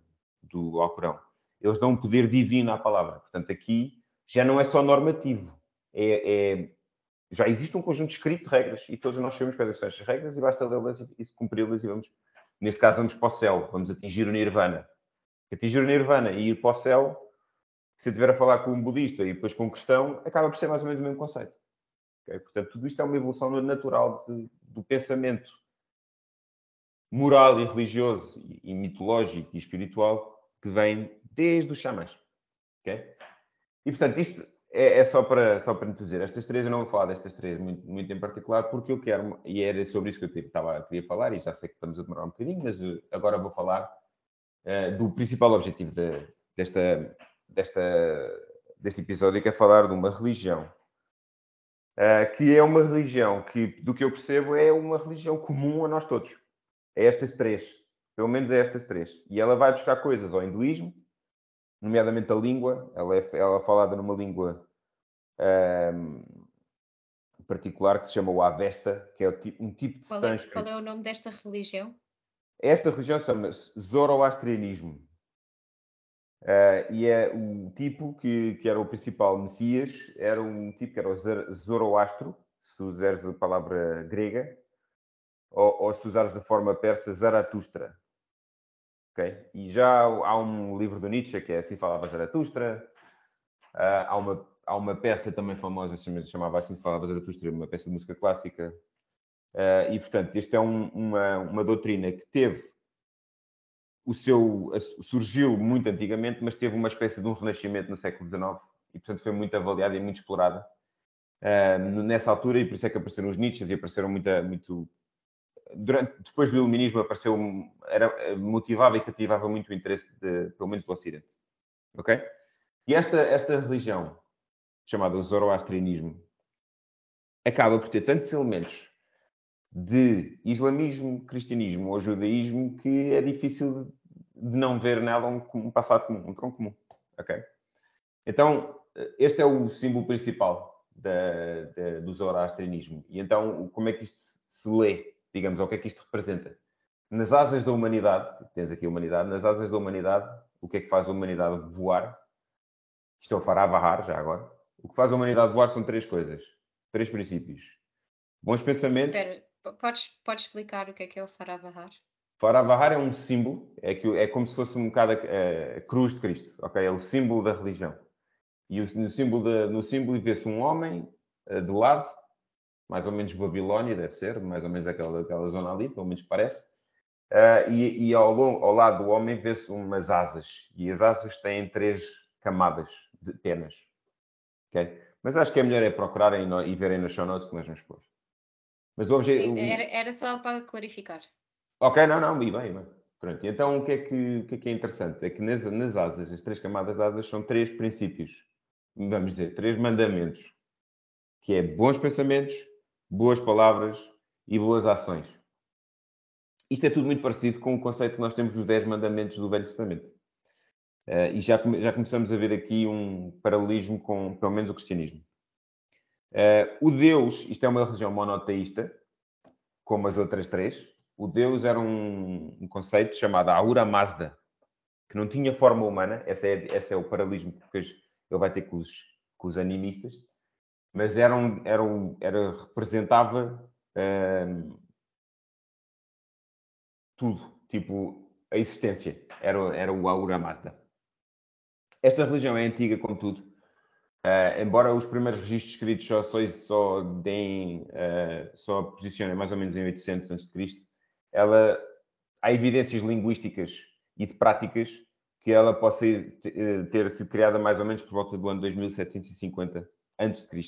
do Alcorão. Eles dão um poder divino à palavra. Portanto, aqui já não é só normativo, é, é já existe um conjunto escrito de regras e todos nós sabemos quais são estas regras e basta lê-las e, e cumpri-las e vamos Neste caso, vamos para o céu, vamos atingir o Nirvana. Atingir o Nirvana e ir para o céu, se eu estiver a falar com um budista e depois com um cristão, acaba por ser mais ou menos o mesmo conceito. Okay? Portanto, tudo isto é uma evolução natural de, do pensamento moral e religioso e, mitológico e espiritual que vem desde os xamãs. Okay? E, portanto, isto é, é, só, para, só para dizer, estas três, eu não vou falar destas três muito, muito em particular, porque eu quero, e era sobre isso que eu estava, queria falar, e já sei que estamos a demorar um bocadinho, mas eh, agora vou falar uh, do principal objetivo de, desta, desta, deste episódio, que é falar de uma religião, uh, que é uma religião que, do que eu percebo, é uma religião comum a nós todos. É estas três. Pelo menos é estas três. E ela vai buscar coisas ao hinduísmo, nomeadamente a língua. Ela é, ela é falada numa língua um, particular que se chama o Avesta, que é um tipo de qual é, Qual é o nome desta religião? Esta religião chama-se Zoroastrianismo. Uh, e é o tipo que, que era o principal Messias, era um tipo que era o Zoroastro, se usares a palavra grega, ou, ou se usares de forma persa, Zaratustra. Okay? E já há um livro do Nietzsche que é Assim Falava Zaratustra, uh, há, uma, há uma peça também famosa, chamava Assim Falava Zaratustra, uma peça de música clássica, uh, e portanto, esta é um, uma, uma doutrina que teve o seu surgiu muito antigamente, mas teve uma espécie de um renascimento no século XIX e, portanto, foi muito avaliada e muito explorada uh, nessa altura, e por isso é que apareceram os Nietzsches e apareceram muita, muito. Durante, depois do Iluminismo apareceu, era, motivava e cativava muito o interesse, de, pelo menos do Ocidente. Ok? E esta, esta religião, chamada Zoroastrianismo, acaba por ter tantos elementos de islamismo, cristianismo ou judaísmo que é difícil de não ver nela um, passado comum, um tronco comum. Ok? Então, este é o símbolo principal da, da, do zoroastrianismo. E então, como é que isto se lê? Digamos, o que é que isto representa? Nas asas da humanidade, tens aqui a humanidade, nas asas da humanidade, o que é que faz a humanidade voar? Isto é o Faravahar, já agora. O que faz a humanidade voar são três coisas, três princípios. Bons pensamentos. Espera, podes, podes explicar o que é que é o Faravahar? Faravahar é um símbolo, é, que, é como se fosse um bocado a, a, cruz de Cristo, ok? É o símbolo da religião. E o, no símbolo, de, no símbolo vê-se um homem uh, de lado, mais ou menos Babilónia, deve ser, mais ou menos aquela, aquela zona ali, pelo menos parece. Uh, e, e ao, ao, lado do homem vê-se umas asas, e as asas têm três camadas de penas, ok? Mas acho que é melhor é procurarem e verem nas show notes que nós vamos pôr. Mas o objetivo... Era, era só para clarificar. Ok, não, não, e bem, bem. Pronto, então o que, é que, o que é que é interessante? É que nas, nas asas, as três camadas de asas são três princípios, vamos dizer, três mandamentos, que é bons pensamentos, boas palavras e boas ações. Isto é tudo muito parecido com o conceito que nós temos dos dez mandamentos do Velho Testamento. Uh, e já, já começamos a ver aqui um paralelismo com, pelo menos, o cristianismo. Uh, o Deus, isto é uma religião monoteísta, como as outras três, o Deus era um, um conceito chamado Aura Mazda, que não tinha forma humana. Esse é, esse é o paralelismo que depois ele vai ter com os, com os animistas. Mas era, um, era, um, era representava hum, tudo, tipo a existência. Era, era o Aura Mazda. Esta religião é antiga, contudo, Uh, embora os primeiros registros escritos só, só, só deem, uh, só posicionem mais ou menos em 800 a.C., ela, há evidências linguísticas e de práticas que ela possa eh, ter sido criada mais ou menos por volta do ano 2750 a.C.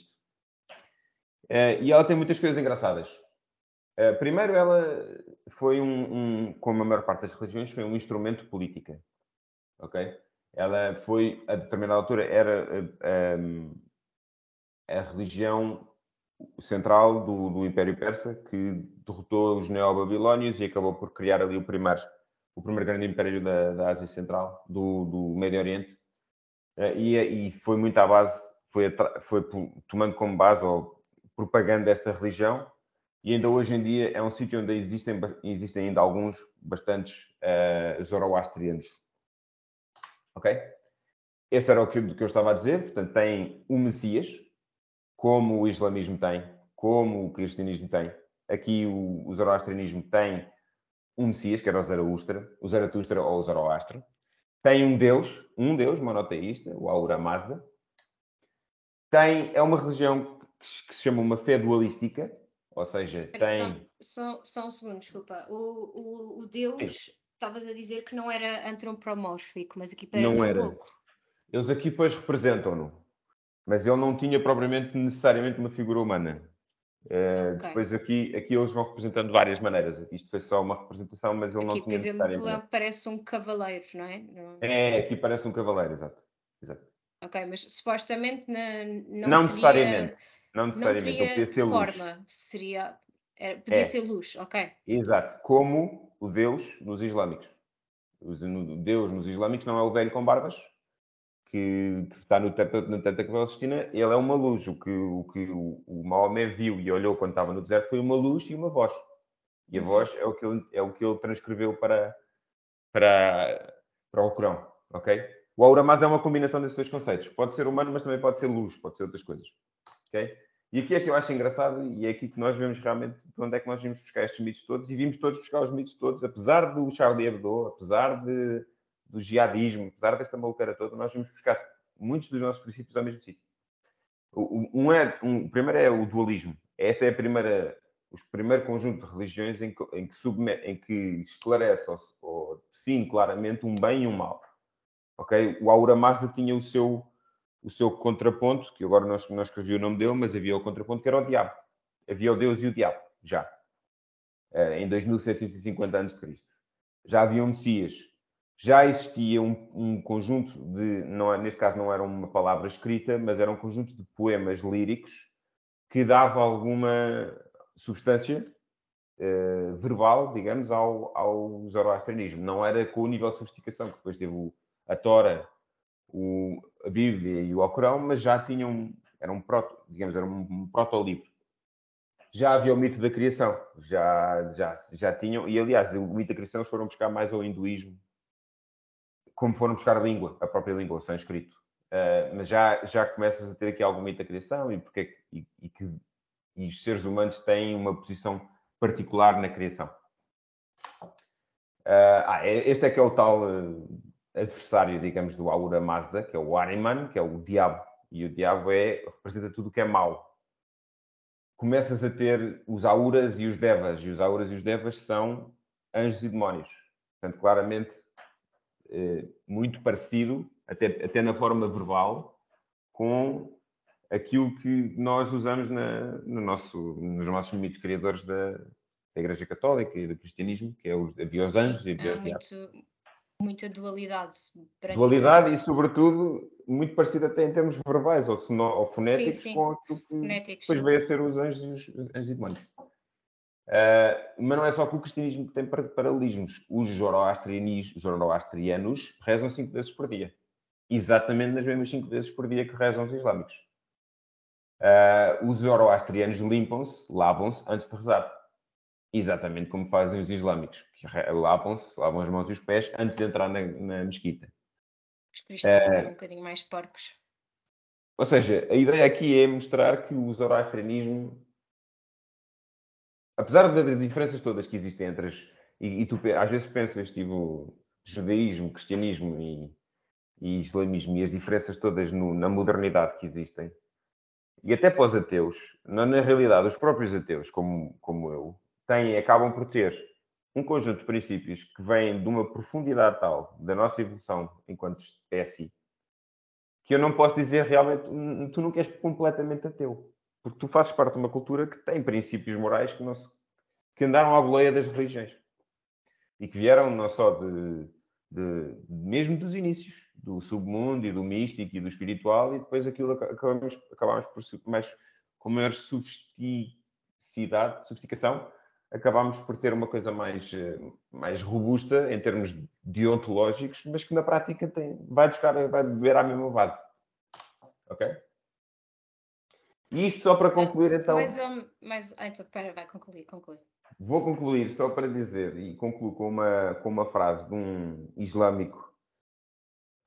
Uh, e ela tem muitas coisas engraçadas. Uh, primeiro, ela foi um, um, como a maior parte das religiões, foi um instrumento política. Ok? Ela foi, a determinada altura, era um, a religião central do, do Império Persa, que derrotou os neobabilónios e acabou por criar ali o primeiro, o primeiro grande império da, da Ásia Central, do, do Médio Oriente. Eh, e, e foi muito à base, foi, foi tomando como base ou propaganda esta religião, e ainda hoje em dia é um sítio onde existem, existem ainda alguns, bastantes uh, zoroastrianos. Ok? Este era o que, que eu estava a dizer, portanto, tem o Messias, como o islamismo tem, como o cristianismo tem. Aqui o, o zoroastrianismo tem um Messias, que era o Zaratustra, o Zaratustra ou o Zoroastro. Tem um Deus, um Deus monoteísta, o Aura Mazda. Tem, é uma religião que, que se chama uma fé dualística, ou seja, tem... Só, só um segundo, desculpa. O, o, o Deus, estavas a dizer que não era antropomórfico, mas aqui parece não um era. pouco. Eles aqui depois representam-no mas ele não tinha propriamente necessariamente uma figura humana. Uh, okay. Depois aqui, aqui eles vão representando de várias maneiras. Isto foi só uma representação, mas ele aqui, não tinha por exemplo, necessariamente. parece um cavaleiro, não é? É, aqui parece um cavaleiro, exato. exato. Ok, mas supostamente na, não, não teria, necessariamente. Não necessariamente. Não teria ser forma, luz. seria, era, podia é. ser luz, ok. Exato, como o Deus nos islâmicos. O Deus nos islâmicos não é o velho com barbas, que, que está no teto, no teto da Capela Sistina, ele é uma luz. O que, o, que o, o Maomé viu e olhou quando estava no deserto foi uma luz e uma voz. E a uhum. voz é o que ele, é o que ele transcreveu para, para, para o Corão, ok? O Aura Mazda é uma combinação desses dois conceitos. Pode ser humano, mas também pode ser luz, pode ser outras coisas, ok? E aqui é que eu acho engraçado e é aqui que nós vemos realmente de onde é que nós vimos buscar estes mitos todos e vimos todos buscar os mitos todos, apesar do Charlie Hebdo, apesar de, do jihadismo, apesar desta maluqueira toda, nós vimos buscar muitos dos nossos princípios ao mesmo sítio. Um é, um, o primeiro é o dualismo. Esta é a primeira, o primeiro conjunto de religiões em que, em que, em que esclarece ou, ou, define claramente um bem e um mal. Ok? O Aura Mazda tinha o seu, o seu contraponto, que agora não, não escrevi o nome dele, mas havia o contraponto que era o diabo. Havia o Deus e o diabo, já. Eh, em 2750 a.C. Já havia um Messias. Já existia um, um conjunto de, não, é, neste caso não era uma palavra escrita, mas era um conjunto de poemas líricos que dava alguma substância uh, verbal, digamos, ao, ao zoroastrianismo. Não era com o nível de sofisticação que depois teve o, a Tora, o, a Bíblia e o Alcorão, mas já tinham, era um proto, digamos, era um, proto-livro. Já havia o mito da criação, já, já, já tinham, e aliás, o mito da criação foram buscar mais ao hinduísmo, como foram buscar a língua, a própria língua, o sânscrito. Uh, mas já, já começas a ter aqui algum mito da criação e, porque, e, e que e os seres humanos têm uma posição particular na criação. Uh, ah, é, este é que é o tal uh, adversário, digamos, do Aura Mazda, que é o Ariman, que é o diabo. E o diabo é, representa tudo o que é mau. Começas a ter os Auras e os Devas, e os Auras e os Devas são anjos e demónios. Portanto, claramente, muito parecido, até, até na forma verbal, com aquilo que nós usamos na, no nosso, nos nossos mitos criadores da, da Igreja Católica e do cristianismo, que é o, havia os anjos e havia os diabos muita dualidade. Dualidade e, sobretudo, muito parecida até em termos verbais ou, fonéticos sim, sim. com aquilo que Fonéticos, depois veio a ser os anjos, os anjos e demónios. Uh, mas não é só que o cristianismo que tem paralelismos. Os zoroastrianos rezam cinco vezes por dia. Exatamente nas mesmas cinco vezes por dia que rezam os islâmicos. Uh, os zoroastrianos limpam-se, lavam-se antes de rezar. Exatamente como fazem os islâmicos, que lavam-se, lavam as mãos e os pés antes de entrar na, na mesquita. Os cristãos uh, eram um bocadinho mais porcos. Ou seja, a ideia aqui é mostrar que o zoroastrianismo, apesar das diferenças todas que existem entre as. E, e tu às vezes pensas, tipo, judaísmo, cristianismo e, e islamismo e as diferenças todas no, na modernidade que existem, e até para os ateus, na, na realidade, os próprios ateus, como, como eu, têm, acabam por ter um conjunto de princípios que vêm de uma profundidade tal da nossa evolução enquanto espécie que eu não posso dizer realmente, tu nunca és completamente ateu. Porque tu fazes parte de uma cultura que tem princípios morais que, não se, que andaram à boleia das religiões. E que vieram não só de, de, mesmo dos inícios, do submundo e do místico e do espiritual, e depois aquilo acabamos, acabamos por mais, com maior sofisticidade, sofisticação, acabámos por ter uma coisa mais, eh, mais robusta em termos deontológicos, mas que na prática tem, vai buscar, vai beber à mesma base. Ok? E isto só para concluir então. Mas, mas ah, então, espera, vai concluir, concluir. Vou concluir só para dizer, e concluo com uma, com uma frase de um islâmico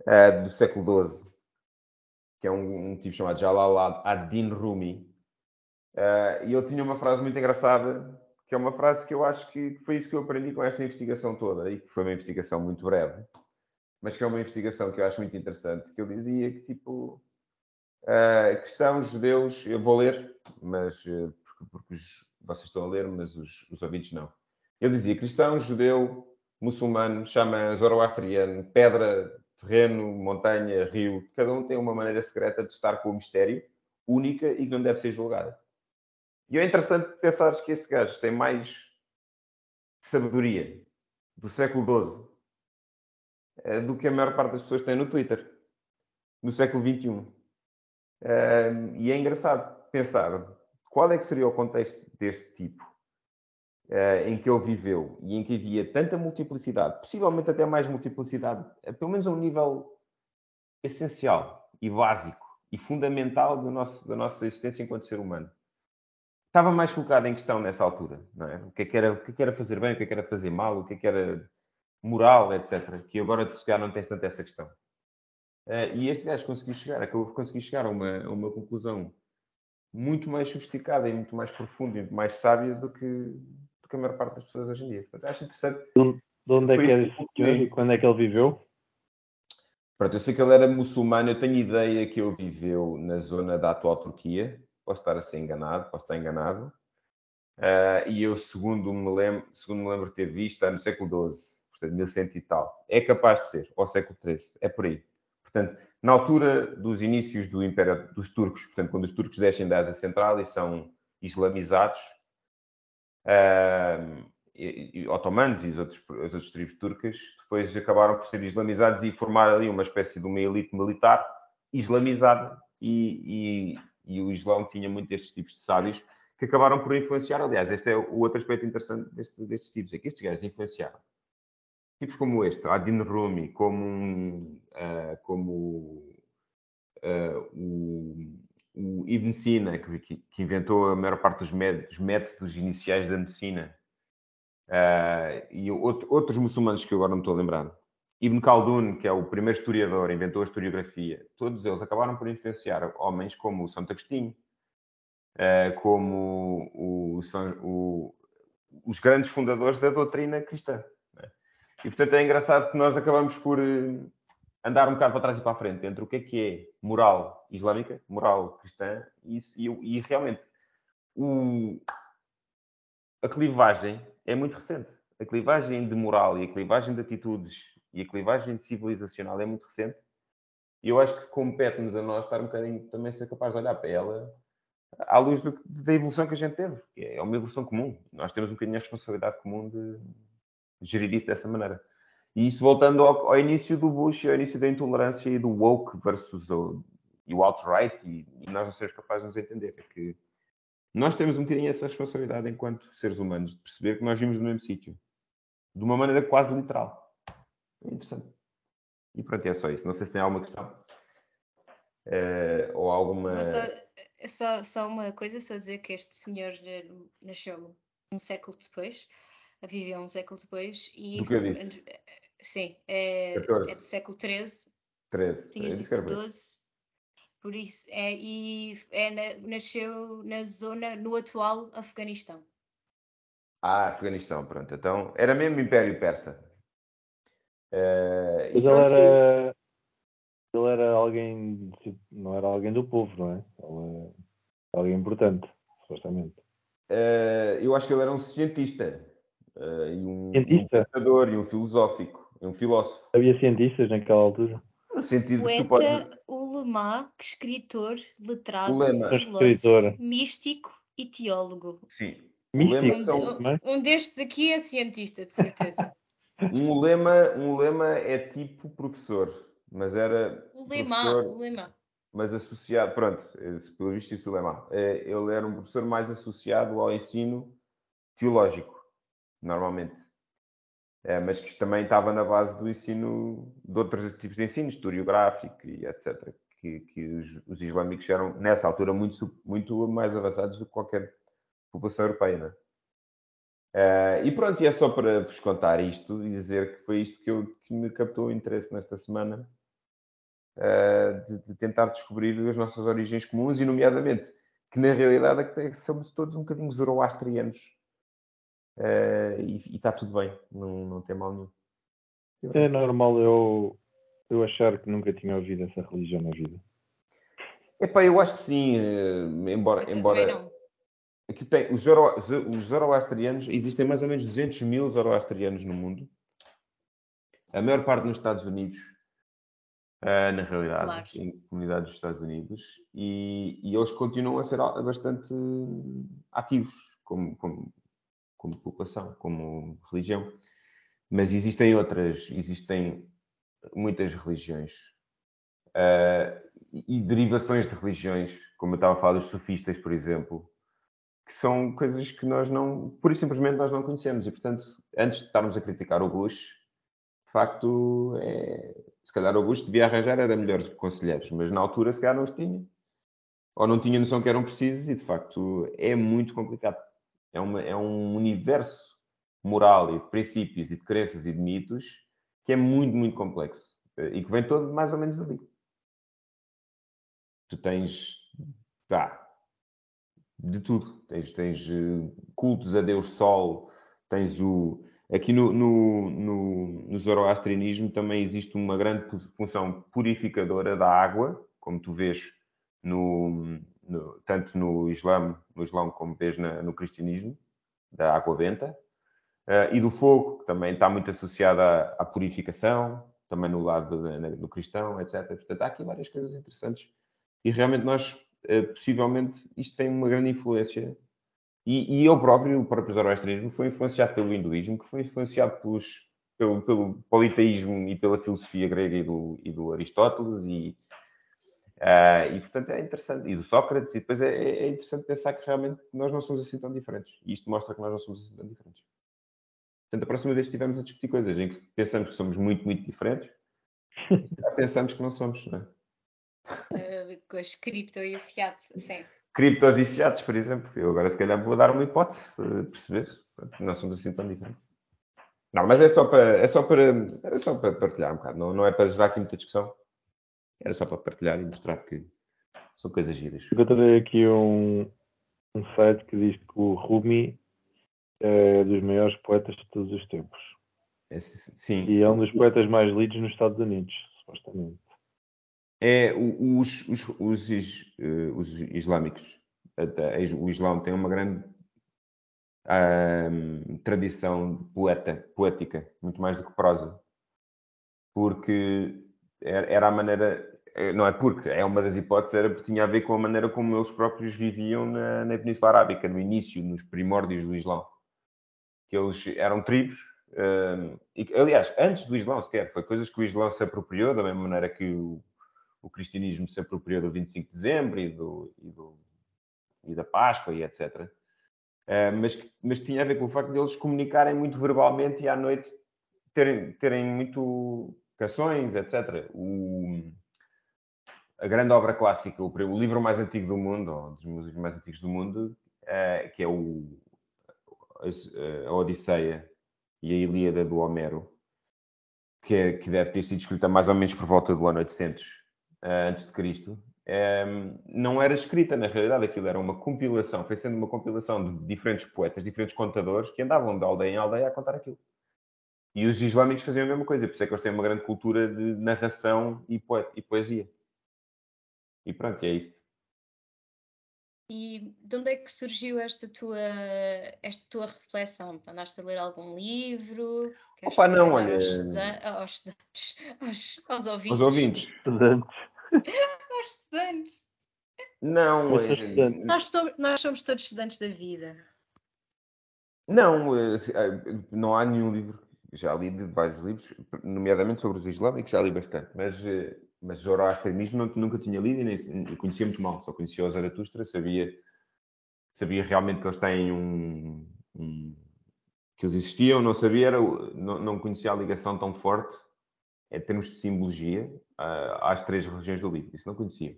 uh, do século XII, que é um, um tipo chamado Jalal ad-Din Rumi, uh, e ele tinha uma frase muito engraçada que é uma frase que eu acho que foi isso que eu aprendi com esta investigação toda, e que foi uma investigação muito breve, mas que é uma investigação que eu acho muito interessante, que ele dizia que, tipo, uh, cristãos, judeus, eu vou ler, mas uh, porque, porque os, vocês estão a ler, mas os, os ouvintes não. Ele dizia cristão, judeu, muçulmano, chama zoroastriano, pedra, terreno, montanha, rio, cada um tem uma maneira secreta de estar com o mistério, única e que não deve ser julgada. E é interessante pensar que este gajo tem mais sabedoria do século XII eh, do que a maior parte das pessoas tem no Twitter, no século XXI. E é engraçado pensar qual é que seria o contexto deste tipo eh, em que ele viveu e em que havia tanta multiplicidade, possivelmente até mais multiplicidade, pelo menos a um nível essencial e básico e fundamental do nosso, da nossa existência enquanto ser humano. Estava mais colocado em questão nessa altura, não é? O que é que era, o que é que era fazer bem, o que é que era fazer mal, o que é que era moral, etc. Que agora, se calhar, não tens tanto essa questão. Uh, e este gajo conseguiu chegar, acabou por conseguir chegar a uma, a uma conclusão muito mais sofisticada e muito mais profunda e muito mais sábia do que, do que a maior parte das pessoas hoje em dia. Portanto, acho interessante. De onde é que é e quando é que ele viveu? Pronto, eu sei que ele era muçulmano, eu tenho ideia que ele viveu na zona da atual Turquia. Posso estar a ser enganado, posso estar enganado. Uh, e eu, segundo me, lembro, segundo me lembro de ter visto, está no século XII, portanto, 1100 e tal. É capaz de ser, ou século XIII, é por aí. Portanto, na altura dos inícios do Império dos Turcos, portanto, quando os turcos descem da Ásia Central e são islamizados, uh, e, e, otomanos e os outros, as outras tribos turcas, depois acabaram por ser islamizados e formar ali uma espécie de uma elite militar islamizada e, e, e o Islão tinha muito destes tipos de sábios que acabaram por influenciar. Aliás, este é o outro aspecto interessante deste, destes tipos, é que estes gajos influenciaram tipos como este, Adin Rumi, como, uh, como uh, o, o, Ibn Sina, que, que, inventou a maior parte dos métodos, métodos iniciais da medicina, uh, e outro, outros muçulmanos que eu agora não estou a lembrar. Ibn Khaldun, que é o primeiro historiador, inventou a historiografia. Todos eles acabaram por influenciar homens como o Santo Agostinho, como o, o, os grandes fundadores da doutrina cristã. E portanto é engraçado que nós acabamos por eh, andar um bocado para trás e para a frente entre o que é que é moral islâmica, moral cristã, e, e, e realmente o, a clivagem é muito recente. A clivagem de moral e a clivagem de atitudes e a clivagem civilizacional é muito recente. E eu acho que compete-nos a nós estar um bocadinho também ser capaz de olhar para ela à luz do, da evolução que a gente teve. É uma evolução comum. Nós temos um bocadinho a responsabilidade comum de, gerir isso dessa maneira. E isso voltando ao, ao, início do Bush, ao início da intolerância e do woke versus o, e o alt-right, e, e, nós não sermos capazes de nos entender. É que nós temos um bocadinho essa responsabilidade enquanto seres humanos, de perceber que nós vimos no mesmo sítio. De uma maneira quase literal. É interessante. E pronto, é só isso. Não sei se tem alguma questão. Uh, ou alguma. Só, só, só, uma coisa, só dizer que este senhor eh, nasceu um século depois viveu um século depois e. Do que eu disse? Sim, é, é do século XIII. 13. Tinhas dito 12. Por isso, é, e é na, nasceu na zona, no atual Afeganistão. Ah, Afeganistão, pronto. Então, era mesmo Império Persa. Uh, Mas ele era, ele era alguém, não era alguém do povo, não é? Ele era alguém importante, supostamente. Uh, eu acho que ele era um cientista uh, e um, um, pensador e um filosófico, um filósofo. Havia cientistas naquela altura? No sentido Poeta, que podes... ulemá, escritor, letrado, filósofo, místico e teólogo. Sim. Místico. São... Um, um destes aqui é cientista, de certeza. um lema, um lema é tipo professor, mas era o lema, o lema. mas associado, pronto, pelo visto isso. É, ele era um professor mais associado ao ensino teológico normalmente. É, mas que também estava na base do ensino, de outros tipos de ensino, historiográfico e etc. Que, que os, os, islâmicos eram, nessa altura, muito, muito mais avançados do que qualquer população europeia. Né? Uh, e pronto, e é só para vos contar isto e dizer que foi isto que, eu, que me captou o interesse nesta semana, uh, de, de, tentar descobrir as nossas origens comuns e, nomeadamente, que na realidade é somos todos um bocadinho zoroastrianos uh, e está tudo bem, não, não tem mal nenhum. É normal eu, eu achar que nunca tinha ouvido essa religião na vida. Epá, eu acho que sim, uh, embora. embora aqui tem, os, Zoro, os zoroastrianos, existem mais ou menos 200 mil zoroastrianos no mundo, a maior parte nos Estados Unidos, uh, na realidade, claro. em comunidades dos Estados Unidos, e, e, eles continuam a ser bastante ativos, como, como como população, como religião. Mas existem outras, existem muitas religiões uh, e derivações de religiões, como eu estava a falar dos sofistas, por exemplo, que são coisas que nós não, pura e simplesmente nós não conhecemos. E, portanto, antes de estarmos a criticar o Bush, facto, é... se calhar Augusto devia arranjar era melhores conselheiros, mas na altura se calhar não os tinha. Ou não tinha noção que eram precisos e, de facto, é muito complicado. É, uma, é um universo moral e de princípios e de crenças e de mitos que é muito, muito complexo. E que vem todo mais ou menos ali. Tu tens, pá, de tudo. Tens, tens eh, cultos a Deus Sol, tens o... Aqui no, no, no, no zoroastrianismo também existe uma grande função purificadora da água, como tu vês no, no tanto no Islã, no Islã como vês na, no cristianismo, da água benta, uh, e do fogo, que também está muito associada à, à purificação, também no lado do, cristão, etc. Portanto, há aqui várias coisas interessantes. E realmente nós, uh, possivelmente, isto tem uma grande influência e, e eu próprio, o próprio zoroastrismo, foi influenciado pelo hinduísmo, que foi influenciado pelos, pelo, pelo politeísmo e pela filosofia grega e do, e do Aristóteles, e, uh, e portanto é interessante, e do Sócrates, e depois é, é, é, interessante pensar que realmente nós não somos assim tão diferentes, e isto mostra que nós não somos assim tão diferentes. Portanto, a próxima vez que estivermos a discutir coisas em que pensamos que somos muito, muito diferentes, já pensamos que não somos, não é? Uh, com as cripto e o fiat, sim criptos e fiatos, por exemplo. Eu agora, se calhar, vou dar uma hipótese, perceber? Nós somos assim tão diferentes. Não, mas é só para, é só para, era só para partilhar um bocado, não, não é para gerar aqui muita discussão. Era só para partilhar e mostrar que são coisas giras. Eu encontrei aqui um, um site que diz que o Rumi é dos maiores poetas de todos os tempos. Sim. E é um dos poetas mais lidos nos Estados Unidos, supostamente é os, os, os, eh, os islâmicos. O Islão tem uma grande um, tradição poeta, poética, muito mais do que prosa. Porque era a maneira, eh, não é porque, é uma das hipóteses, era porque tinha a ver com a maneira como eles próprios viviam na, na Península Arábica, no início, nos primórdios do Islão. Que eles eram tribos, um, e, aliás, antes do Islão sequer, foi coisas que o Islão se apropriou, da mesma maneira que o o cristianismo se apropriou do 25 de dezembro e, do, e, do, e da Páscoa e etc. Uh, eh, mas, mas tinha a ver com o facto de eles comunicarem muito verbalmente e à noite terem, terem muito canções, etc. O, a grande obra clássica, o, o, livro mais antigo do mundo, ou dos livros mais antigos do mundo, uh, que é o, a, a Odisseia e a Ilíada do Homero, que, que deve ter sido escrita mais ou menos por volta do ano 800 uh, antes de Cristo, um, não era escrita, na realidade, aquilo era uma compilação, foi sendo uma compilação de diferentes poetas, diferentes contadores, que andavam de aldeia em aldeia a contar aquilo. E os islâmicos faziam a mesma coisa, por isso é que eles têm uma grande cultura de narração e, poet e poesia. E pronto, é isto. E de onde é que surgiu esta tua, esta tua reflexão? Andaste a ler algum livro? Opa, não, olha. Aos, estudantes, aos, estudantes, aos, aos ouvintes. Aos ouvintes. Estudantes. Aos estudantes. Não, é... nós, nós somos todos estudantes da vida. Não, eh, eh, não há nenhum livro. Já li de vários livros, nomeadamente sobre os islâmicos, já li bastante, mas, eh, mas Zoroastrianismo nunca tinha lido e nem conhecia muito mal, só conhecia o Zaratustra, sabia, sabia realmente que eles têm um, um que eles existiam, não sabia, era, não, não conhecia a ligação tão forte em termos de simbologia uh, às três religiões do livro. Isso não conhecia.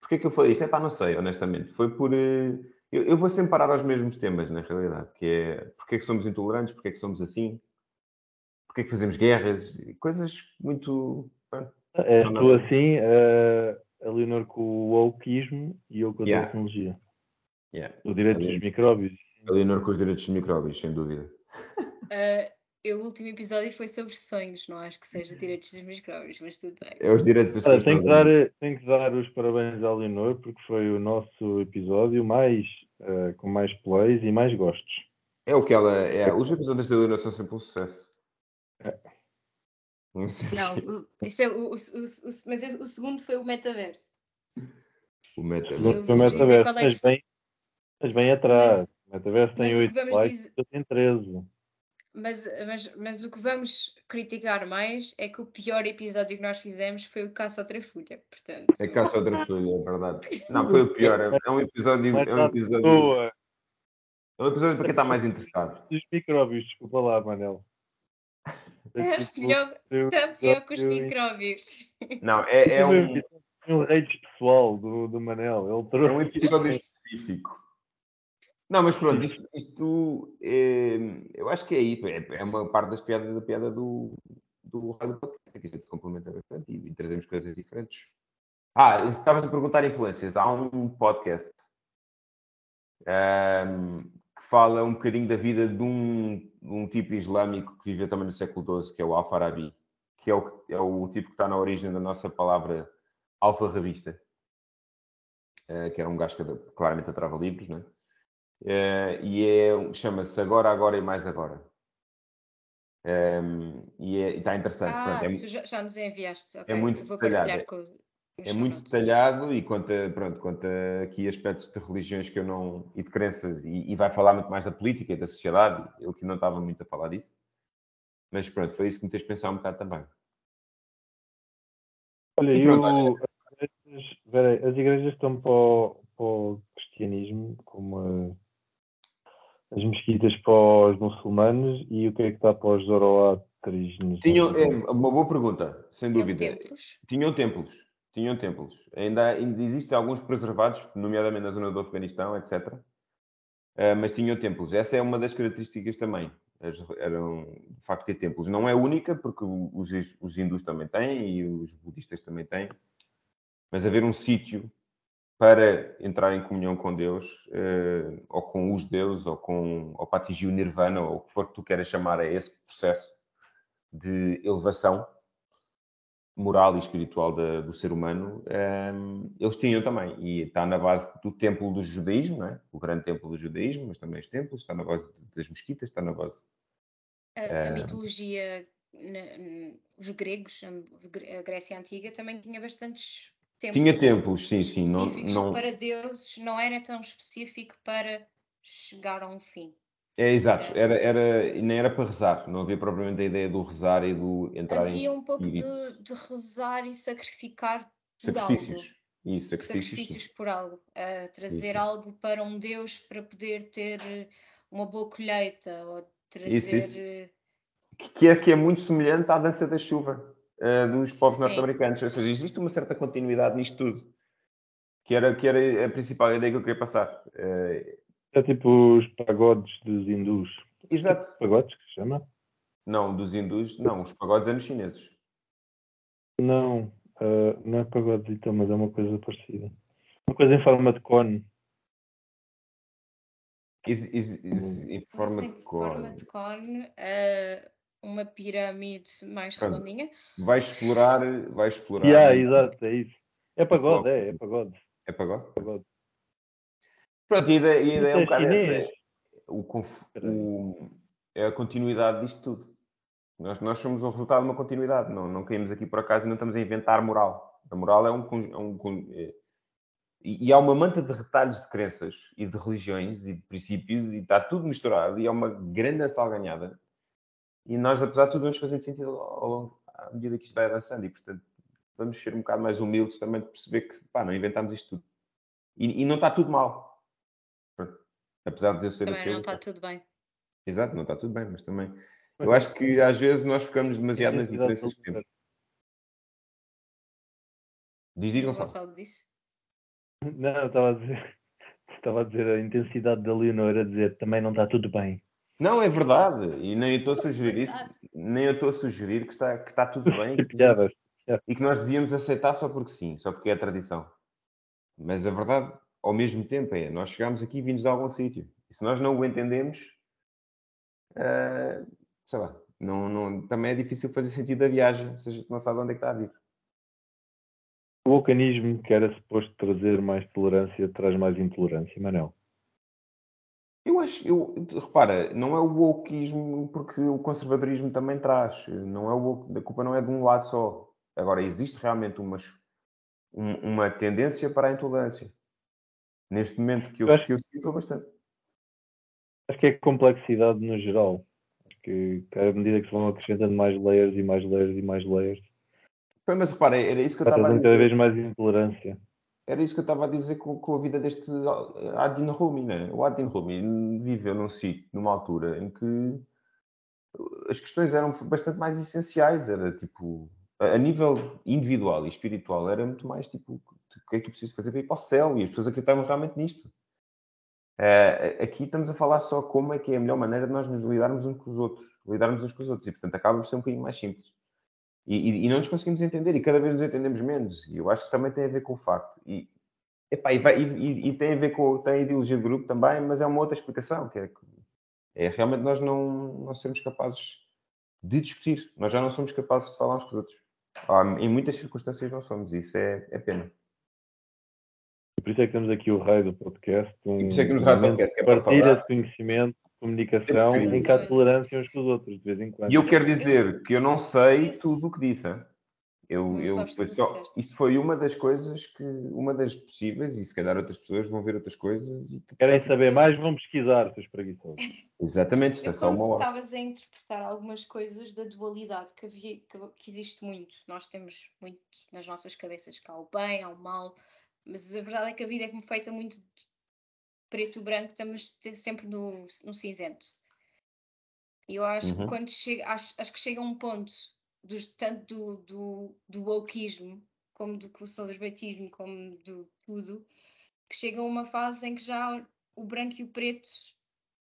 Porquê que eu falei isto? É pá, não sei, honestamente. Foi por. Uh, eu, eu, vou sempre parar aos mesmos temas, na realidade, que é porquê que somos intolerantes, porquê que somos assim, porquê que fazemos guerras, coisas muito. É, tu assim, uh, a Leonor com o wokeismo e eu com a yeah. tecnologia. Yeah. O direito dos micróbios. A Leonor com os direitos dos micróbios, sem dúvida. Uh, o último episódio foi sobre sonhos, não acho que seja direitos dos micróbios, mas tudo bem. É os direitos das pessoas. Tenho que, dar, tenho que dar os parabéns à Leonor porque foi o nosso episódio mais, uh, com mais plays e mais gostos. É o que ela é. Os episódios da Leonor são sempre um sucesso. É. Não, isso é o, o, o, mas é, o segundo foi o metaverso. O metaverso. Foi o metaverso, é mas, bem, mas bem atrás. Mas, o metaverso tem 8 likes, dizer... eu tenho 13. Mas, mas, mas o que vamos criticar mais é que o pior episódio que nós fizemos foi o Caça ao Trafulha, portanto... É Caça ao Trafulha, é verdade. Não, foi o pior. É um episódio... É um episódio, é um episódio para quem está mais interessado. Os micróbios, desculpa lá, Manel. É pior, está pior que os micróbios. Não, é, é um... um hate pessoal do, do Manel. Ele trouxe... É um episódio específico. Não, mas pronto, isto, isto é, eu acho que é aí, é, é, uma parte das piadas da piada do, do rádio podcast, que a gente complementa bastante e, e trazemos coisas diferentes. Ah, estavas a perguntar influências. Há um podcast um, fala um bocadinho da vida de um, um tipo islâmico que viveu também no século XII, que é o Al-Farabi, que é o, é o tipo que está na origem da nossa palavra alfarrabista, uh, que era um gajo que claramente atrava livros, não é? Uh, e é, chama-se Agora, Agora e Mais Agora. Um, e, é, está interessante. Ah, Pronto, é, já, já, nos enviaste. Okay. É muito Vou detalhado. Com, é muito detalhado e conta, pronto, conta aqui aspectos de religiões que eu não. e de crenças, e, e, vai falar muito mais da política e da sociedade. Eu que não estava muito a falar disso. Mas pronto, foi isso que me fez pensar um bocado também. Olha, e pronto, eu, olha... as, igrejas estão para o, para o cristianismo como as mesquitas para os muçulmanos e o que é que está para os zoroatris? Tinham, é, uma boa pergunta, sem dúvida. Tinham templos? Tinham templos. Tinham templos. Ainda, ainda existem alguns preservados, nomeadamente na zona do Afeganistão, etc. Uh, eh, mas tinham templos. Essa é uma das características também. Eram, de facto, ter templos. Não é única, porque os, os hindus também têm e os budistas também têm. Mas haver um sítio para entrar em comunhão com Deus, uh, ou com os deuses, ou, com, ou para atingir o nirvana, ou o que for que tu queiras chamar a esse processo de elevação, moral e espiritual da, do ser humano, um, ehm, eles tinham também. E está na base do templo do judaísmo, é? o grande templo do judaísmo, mas também os templos, está na base das mesquitas, está na base. A, a ehm, mitologia, na, os gregos, a Grécia Antiga, também tinha bastantes templos. Tinha templos, sim, sim. Não, não... para deuses, não era tão específico para chegar a um fim. É, exato, era, era, nem era para rezar, não havia propriamente a ideia do rezar e do entrar havia em. Havia um pouco de, de, rezar e sacrificar por sacrifícios. algo. Isso, sacrifícios. Sacrifícios por algo. Uh, trazer isso. algo para um Deus para poder ter uma boa colheita ou trazer. Isso, isso. Eh, que, é, que é muito semelhante à dança da chuva uh, dos povos norte-americanos. Ou seja, existe uma certa continuidade nisto tudo. Que era, que era a principal ideia que eu queria passar. Uh, é tipo os pagodes dos hindus. Exato. Pagodes que se chama? Não, dos hindus, não, os pagodes eram chineses. Não, uh, não é pagodes então, mas é uma coisa parecida. Uma coisa em forma de cone. Is, is, is, em forma de cone. forma de cone, uh, uma pirâmide mais Pronto. redondinha. Vai explorar, vai explorar. Yeah, exato, é isso. É pagode, é, é pagode. É pagode? pagode. Pronto, e a ideia, é um bocado essa. É, o, o, é a continuidade disto tudo. Nós, nós somos o resultado de uma continuidade. Não, não caímos aqui por acaso e não estamos a inventar moral. A moral é um. É um é, e há uma manta de retalhos de crenças e de religiões e de princípios e está tudo misturado e é uma grande salganhada. E nós, apesar de tudo, vamos fazendo sentido ao longo, à medida que isto vai avançando. E, portanto, vamos ser um bocado mais humildes também de perceber que, pá, não inventámos isto tudo. E, e não está tudo mal Apesar de eu ser também aquele... não está tudo bem. Exato, não está tudo bem, mas também. Eu acho que às vezes nós ficamos demasiado nas diferenças que temos. Diz, diz, Gonçalo. disse? Não, estava a dizer. Estava a dizer a intensidade da Leonor a dizer também não está tudo bem. Não, é verdade. E nem eu estou a sugerir isso. Nem eu estou a sugerir que está, que está tudo bem. e que nós devíamos aceitar só porque sim, só porque é a tradição. Mas a verdade ao mesmo tempo é, nós chegamos aqui vindos de algum sítio. E se nós não o entendemos, uh, sei lá, não, não, também é difícil fazer sentido a viagem, se a gente não sabe onde é que está a vir. O vulcanismo que era suposto trazer mais tolerância, traz mais intolerância, Manel. Eu acho, eu, repara, não é o wokeismo porque o conservadorismo também traz. Não é o, a culpa não é de um lado só. Agora, existe realmente umas, um, uma tendência para a intolerância. Neste momento que eu, eu que eu sinto bastante. Acho que é complexidade no geral. Acho que à medida que se vão acrescentando mais layers e mais layers e mais layers. Foi, mas repara, era isso que eu estava a dizer. cada vez mais intolerância. Era isso que eu estava a dizer com, com a vida deste Adin Rumi, né? O Adin Rumi viveu num sítio, numa altura em que as questões eram bastante mais essenciais. Era tipo, a nível individual e espiritual, era muito mais tipo, que é que tu precisas fazer para ir para o céu? E as pessoas acreditavam realmente nisto. Uh, aqui estamos a falar só como é que é a melhor maneira de nós nos lidarmos uns com os outros, lidarmos uns com os outros, e portanto acaba por ser um bocadinho mais simples. E, e, e, não nos conseguimos entender, e cada vez nos entendemos menos, e eu acho que também tem a ver com o facto. E, epá, e, vai, e, tem a ver com tem a ideologia de grupo também, mas é uma outra explicação, que é, é realmente nós não, não sermos capazes de discutir, nós já não somos capazes de falar uns com os outros. em muitas circunstâncias não somos, isso é, é pena. Por isso é que temos aqui o raio do podcast. Um, por isso é que temos o raio do podcast, que é partilha de conhecimento, comunicação, em que há tolerância uns com os outros, de vez em quando. E eu quero dizer que eu não sei tudo o que disse. Eu, eu, só, isto foi uma das coisas que, uma das possíveis, e se calhar outras pessoas vão ver outras coisas. E... Querem saber mais, vão pesquisar, seus preguiçosos. Exatamente, isto é só uma estavas a interpretar algumas coisas da dualidade que, havia, que, que existe muito. Nós temos muito nas nossas cabeças que há o bem, há o mal, mas a verdade é que a vida é feita muito de preto e branco, estamos sempre no, no cinzento. E eu acho uhum. que quando chega, acho, acho que chega um ponto dos, tanto do, do, do wokeismo, como do conservatismo, como do tudo, que chega a uma fase em que já o branco e o preto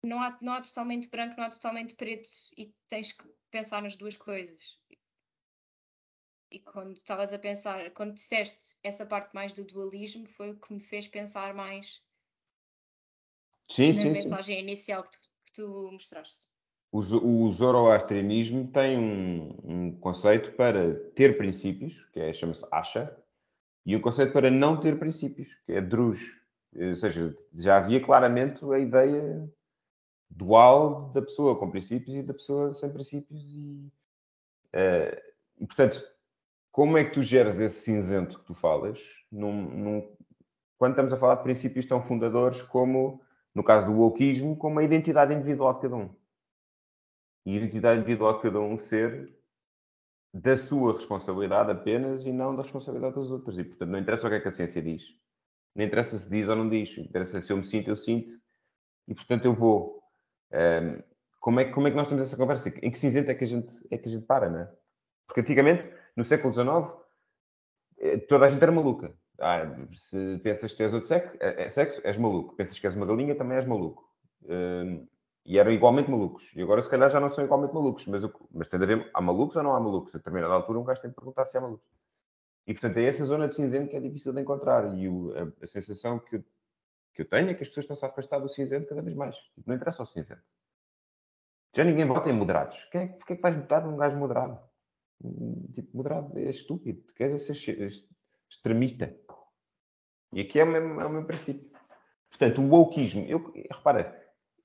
não há, não há totalmente branco, não há totalmente preto e tens que pensar nas duas coisas. E quando estavas a pensar, quando disseste essa parte mais do dualismo, foi o que me fez pensar mais sim, na sim, mensagem sim. inicial que tu, que tu mostraste. O, o zoroastrianismo tem um, um, conceito para ter princípios, que é, chama-se Asha, e um conceito para não ter princípios, que é Druj. Ou seja, já havia claramente a ideia dual da pessoa com princípios e da pessoa sem princípios. E, uh, e portanto, como é que tu geras esse cinzento que tu falas num, num, quando estamos a falar de princípios tão fundadores como, no caso do wokeismo, como a identidade individual de cada um? E a identidade individual de cada um ser da sua responsabilidade apenas e não da responsabilidade dos outros. E, portanto, não interessa o que é que a ciência diz. Não interessa se diz ou não diz. Interessa se eu me sinto, eu sinto. E, portanto, eu vou. Um, como, é, como é que nós temos essa conversa? Em que cinzento é que a gente, é que a gente para, não é? Porque antigamente no século XIX, eh, toda a gente era maluca. Ah, se pensas que és outro sexo, é, é sexo, és maluco. Pensas que és uma galinha, também és maluco. Uh, e eram igualmente malucos. E agora, se calhar, já não são igualmente malucos. Mas, mas tem de haver, há malucos ou não há malucos? A determinada altura, um gajo tem de perguntar se há malucos. E, portanto, é essa zona de cinzento que é difícil de encontrar. E o, a, a, sensação que eu, que eu tenho é que as pessoas estão-se a afastar do cinzento cada vez mais. Não interessa o cinzento. Já ninguém vota em moderados. Quem é, que é que vais votar num gajo moderado? Tipo, moderado é estúpido. Tu queres é ser extremista. E aqui é o mesmo, é o mesmo princípio. Portanto, o wokeismo, eu, repara,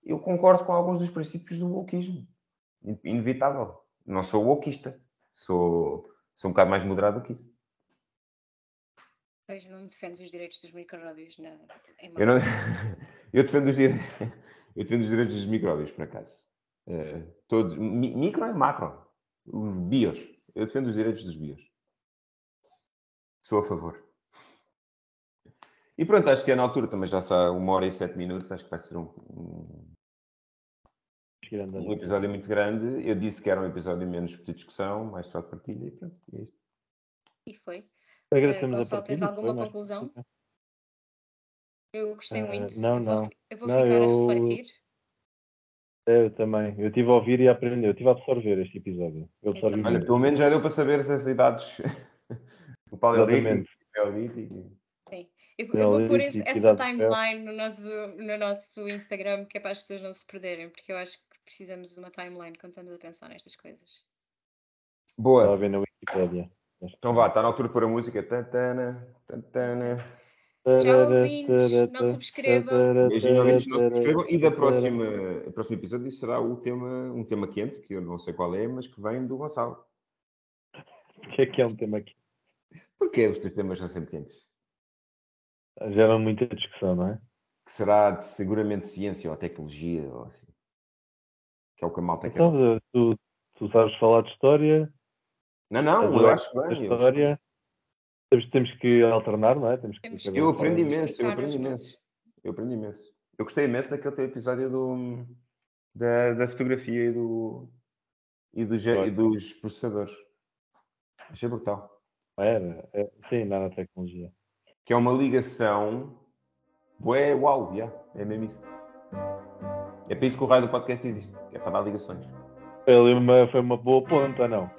eu concordo com alguns dos princípios do wokeismo. Inevitável. Não sou wokeista. Sou, sou um bocado mais moderado do que isso. Pois não defendes os direitos dos micróbios na, eu, não, eu, defendo os direitos, eu defendo os direitos dos micróbios, por acaso. Uh, todos, micro e macro. Os bios. Eu defendo os direitos dos bios. Sou a favor. E pronto, acho que é na altura também já está uma hora e sete minutos. Acho que vai ser um, um, um episódio muito grande. Eu disse que era um episódio menos de discussão, mais só de partilha e pronto. E é isto. E foi. Uh, Gonçalo, tens alguma foi, conclusão? Mas... Eu gostei uh, muito. Não, eu não. Vou, eu vou não, ficar eu... a refletir. Eu também. Eu estive a ouvir e a aprender. Eu estive a absorver este episódio. Eu absorvi Olha, pelo menos já deu para saber essas idades. o paleolítico. Sim. Eu, eu vou pôr esse, essa timeline no nosso, no nosso Instagram, que é para as pessoas não se perderem, porque eu acho que precisamos de uma timeline quando estamos a pensar nestas coisas. Boa. Estava a ver na Wikipedia. Então vá, está na altura de pôr a música. Tantana, tantana. Tchau, ouvintes. Não subscrevam. Beijinho, ouvintes. Não subscrevam. E da próxima, o próximo episódio será o tema, um tema quente, que eu não sei qual é, mas que vem do Gonçalo. O que é que é um tema quente? Porquê os teus temas são sempre quentes? Gera muita discussão, não é? Que será de, seguramente ciência ou tecnologia, ou assim. Que é o que a malta então, quer. Tu, tu sabes falar de história. Não, não, eu acho bem. História. Temos, temos que alternar, não é? Temos que temos eu aprendi imenso, eu aprendi imenso. Eu aprendi imenso. Eu gostei imenso daquele teu episódio do, da, da fotografia e do, e, do, e dos processadores. Achei brutal. Era, é, sim, nanotecnologia. Que é uma ligação. Ué, uau, yeah, é mesmo isso. É para isso que o raio do podcast existe, é para dar ligações. Foi uma, foi uma boa ponta, não?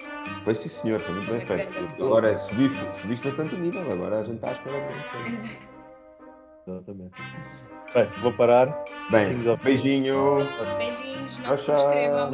Foi sim, senhor, foi muito bem feito. Agora subi, subiste bastante o nível, agora a gente está à espera Exatamente. Bem, vou parar. Bem, beijinho. Beijinhos, não se inscrevam.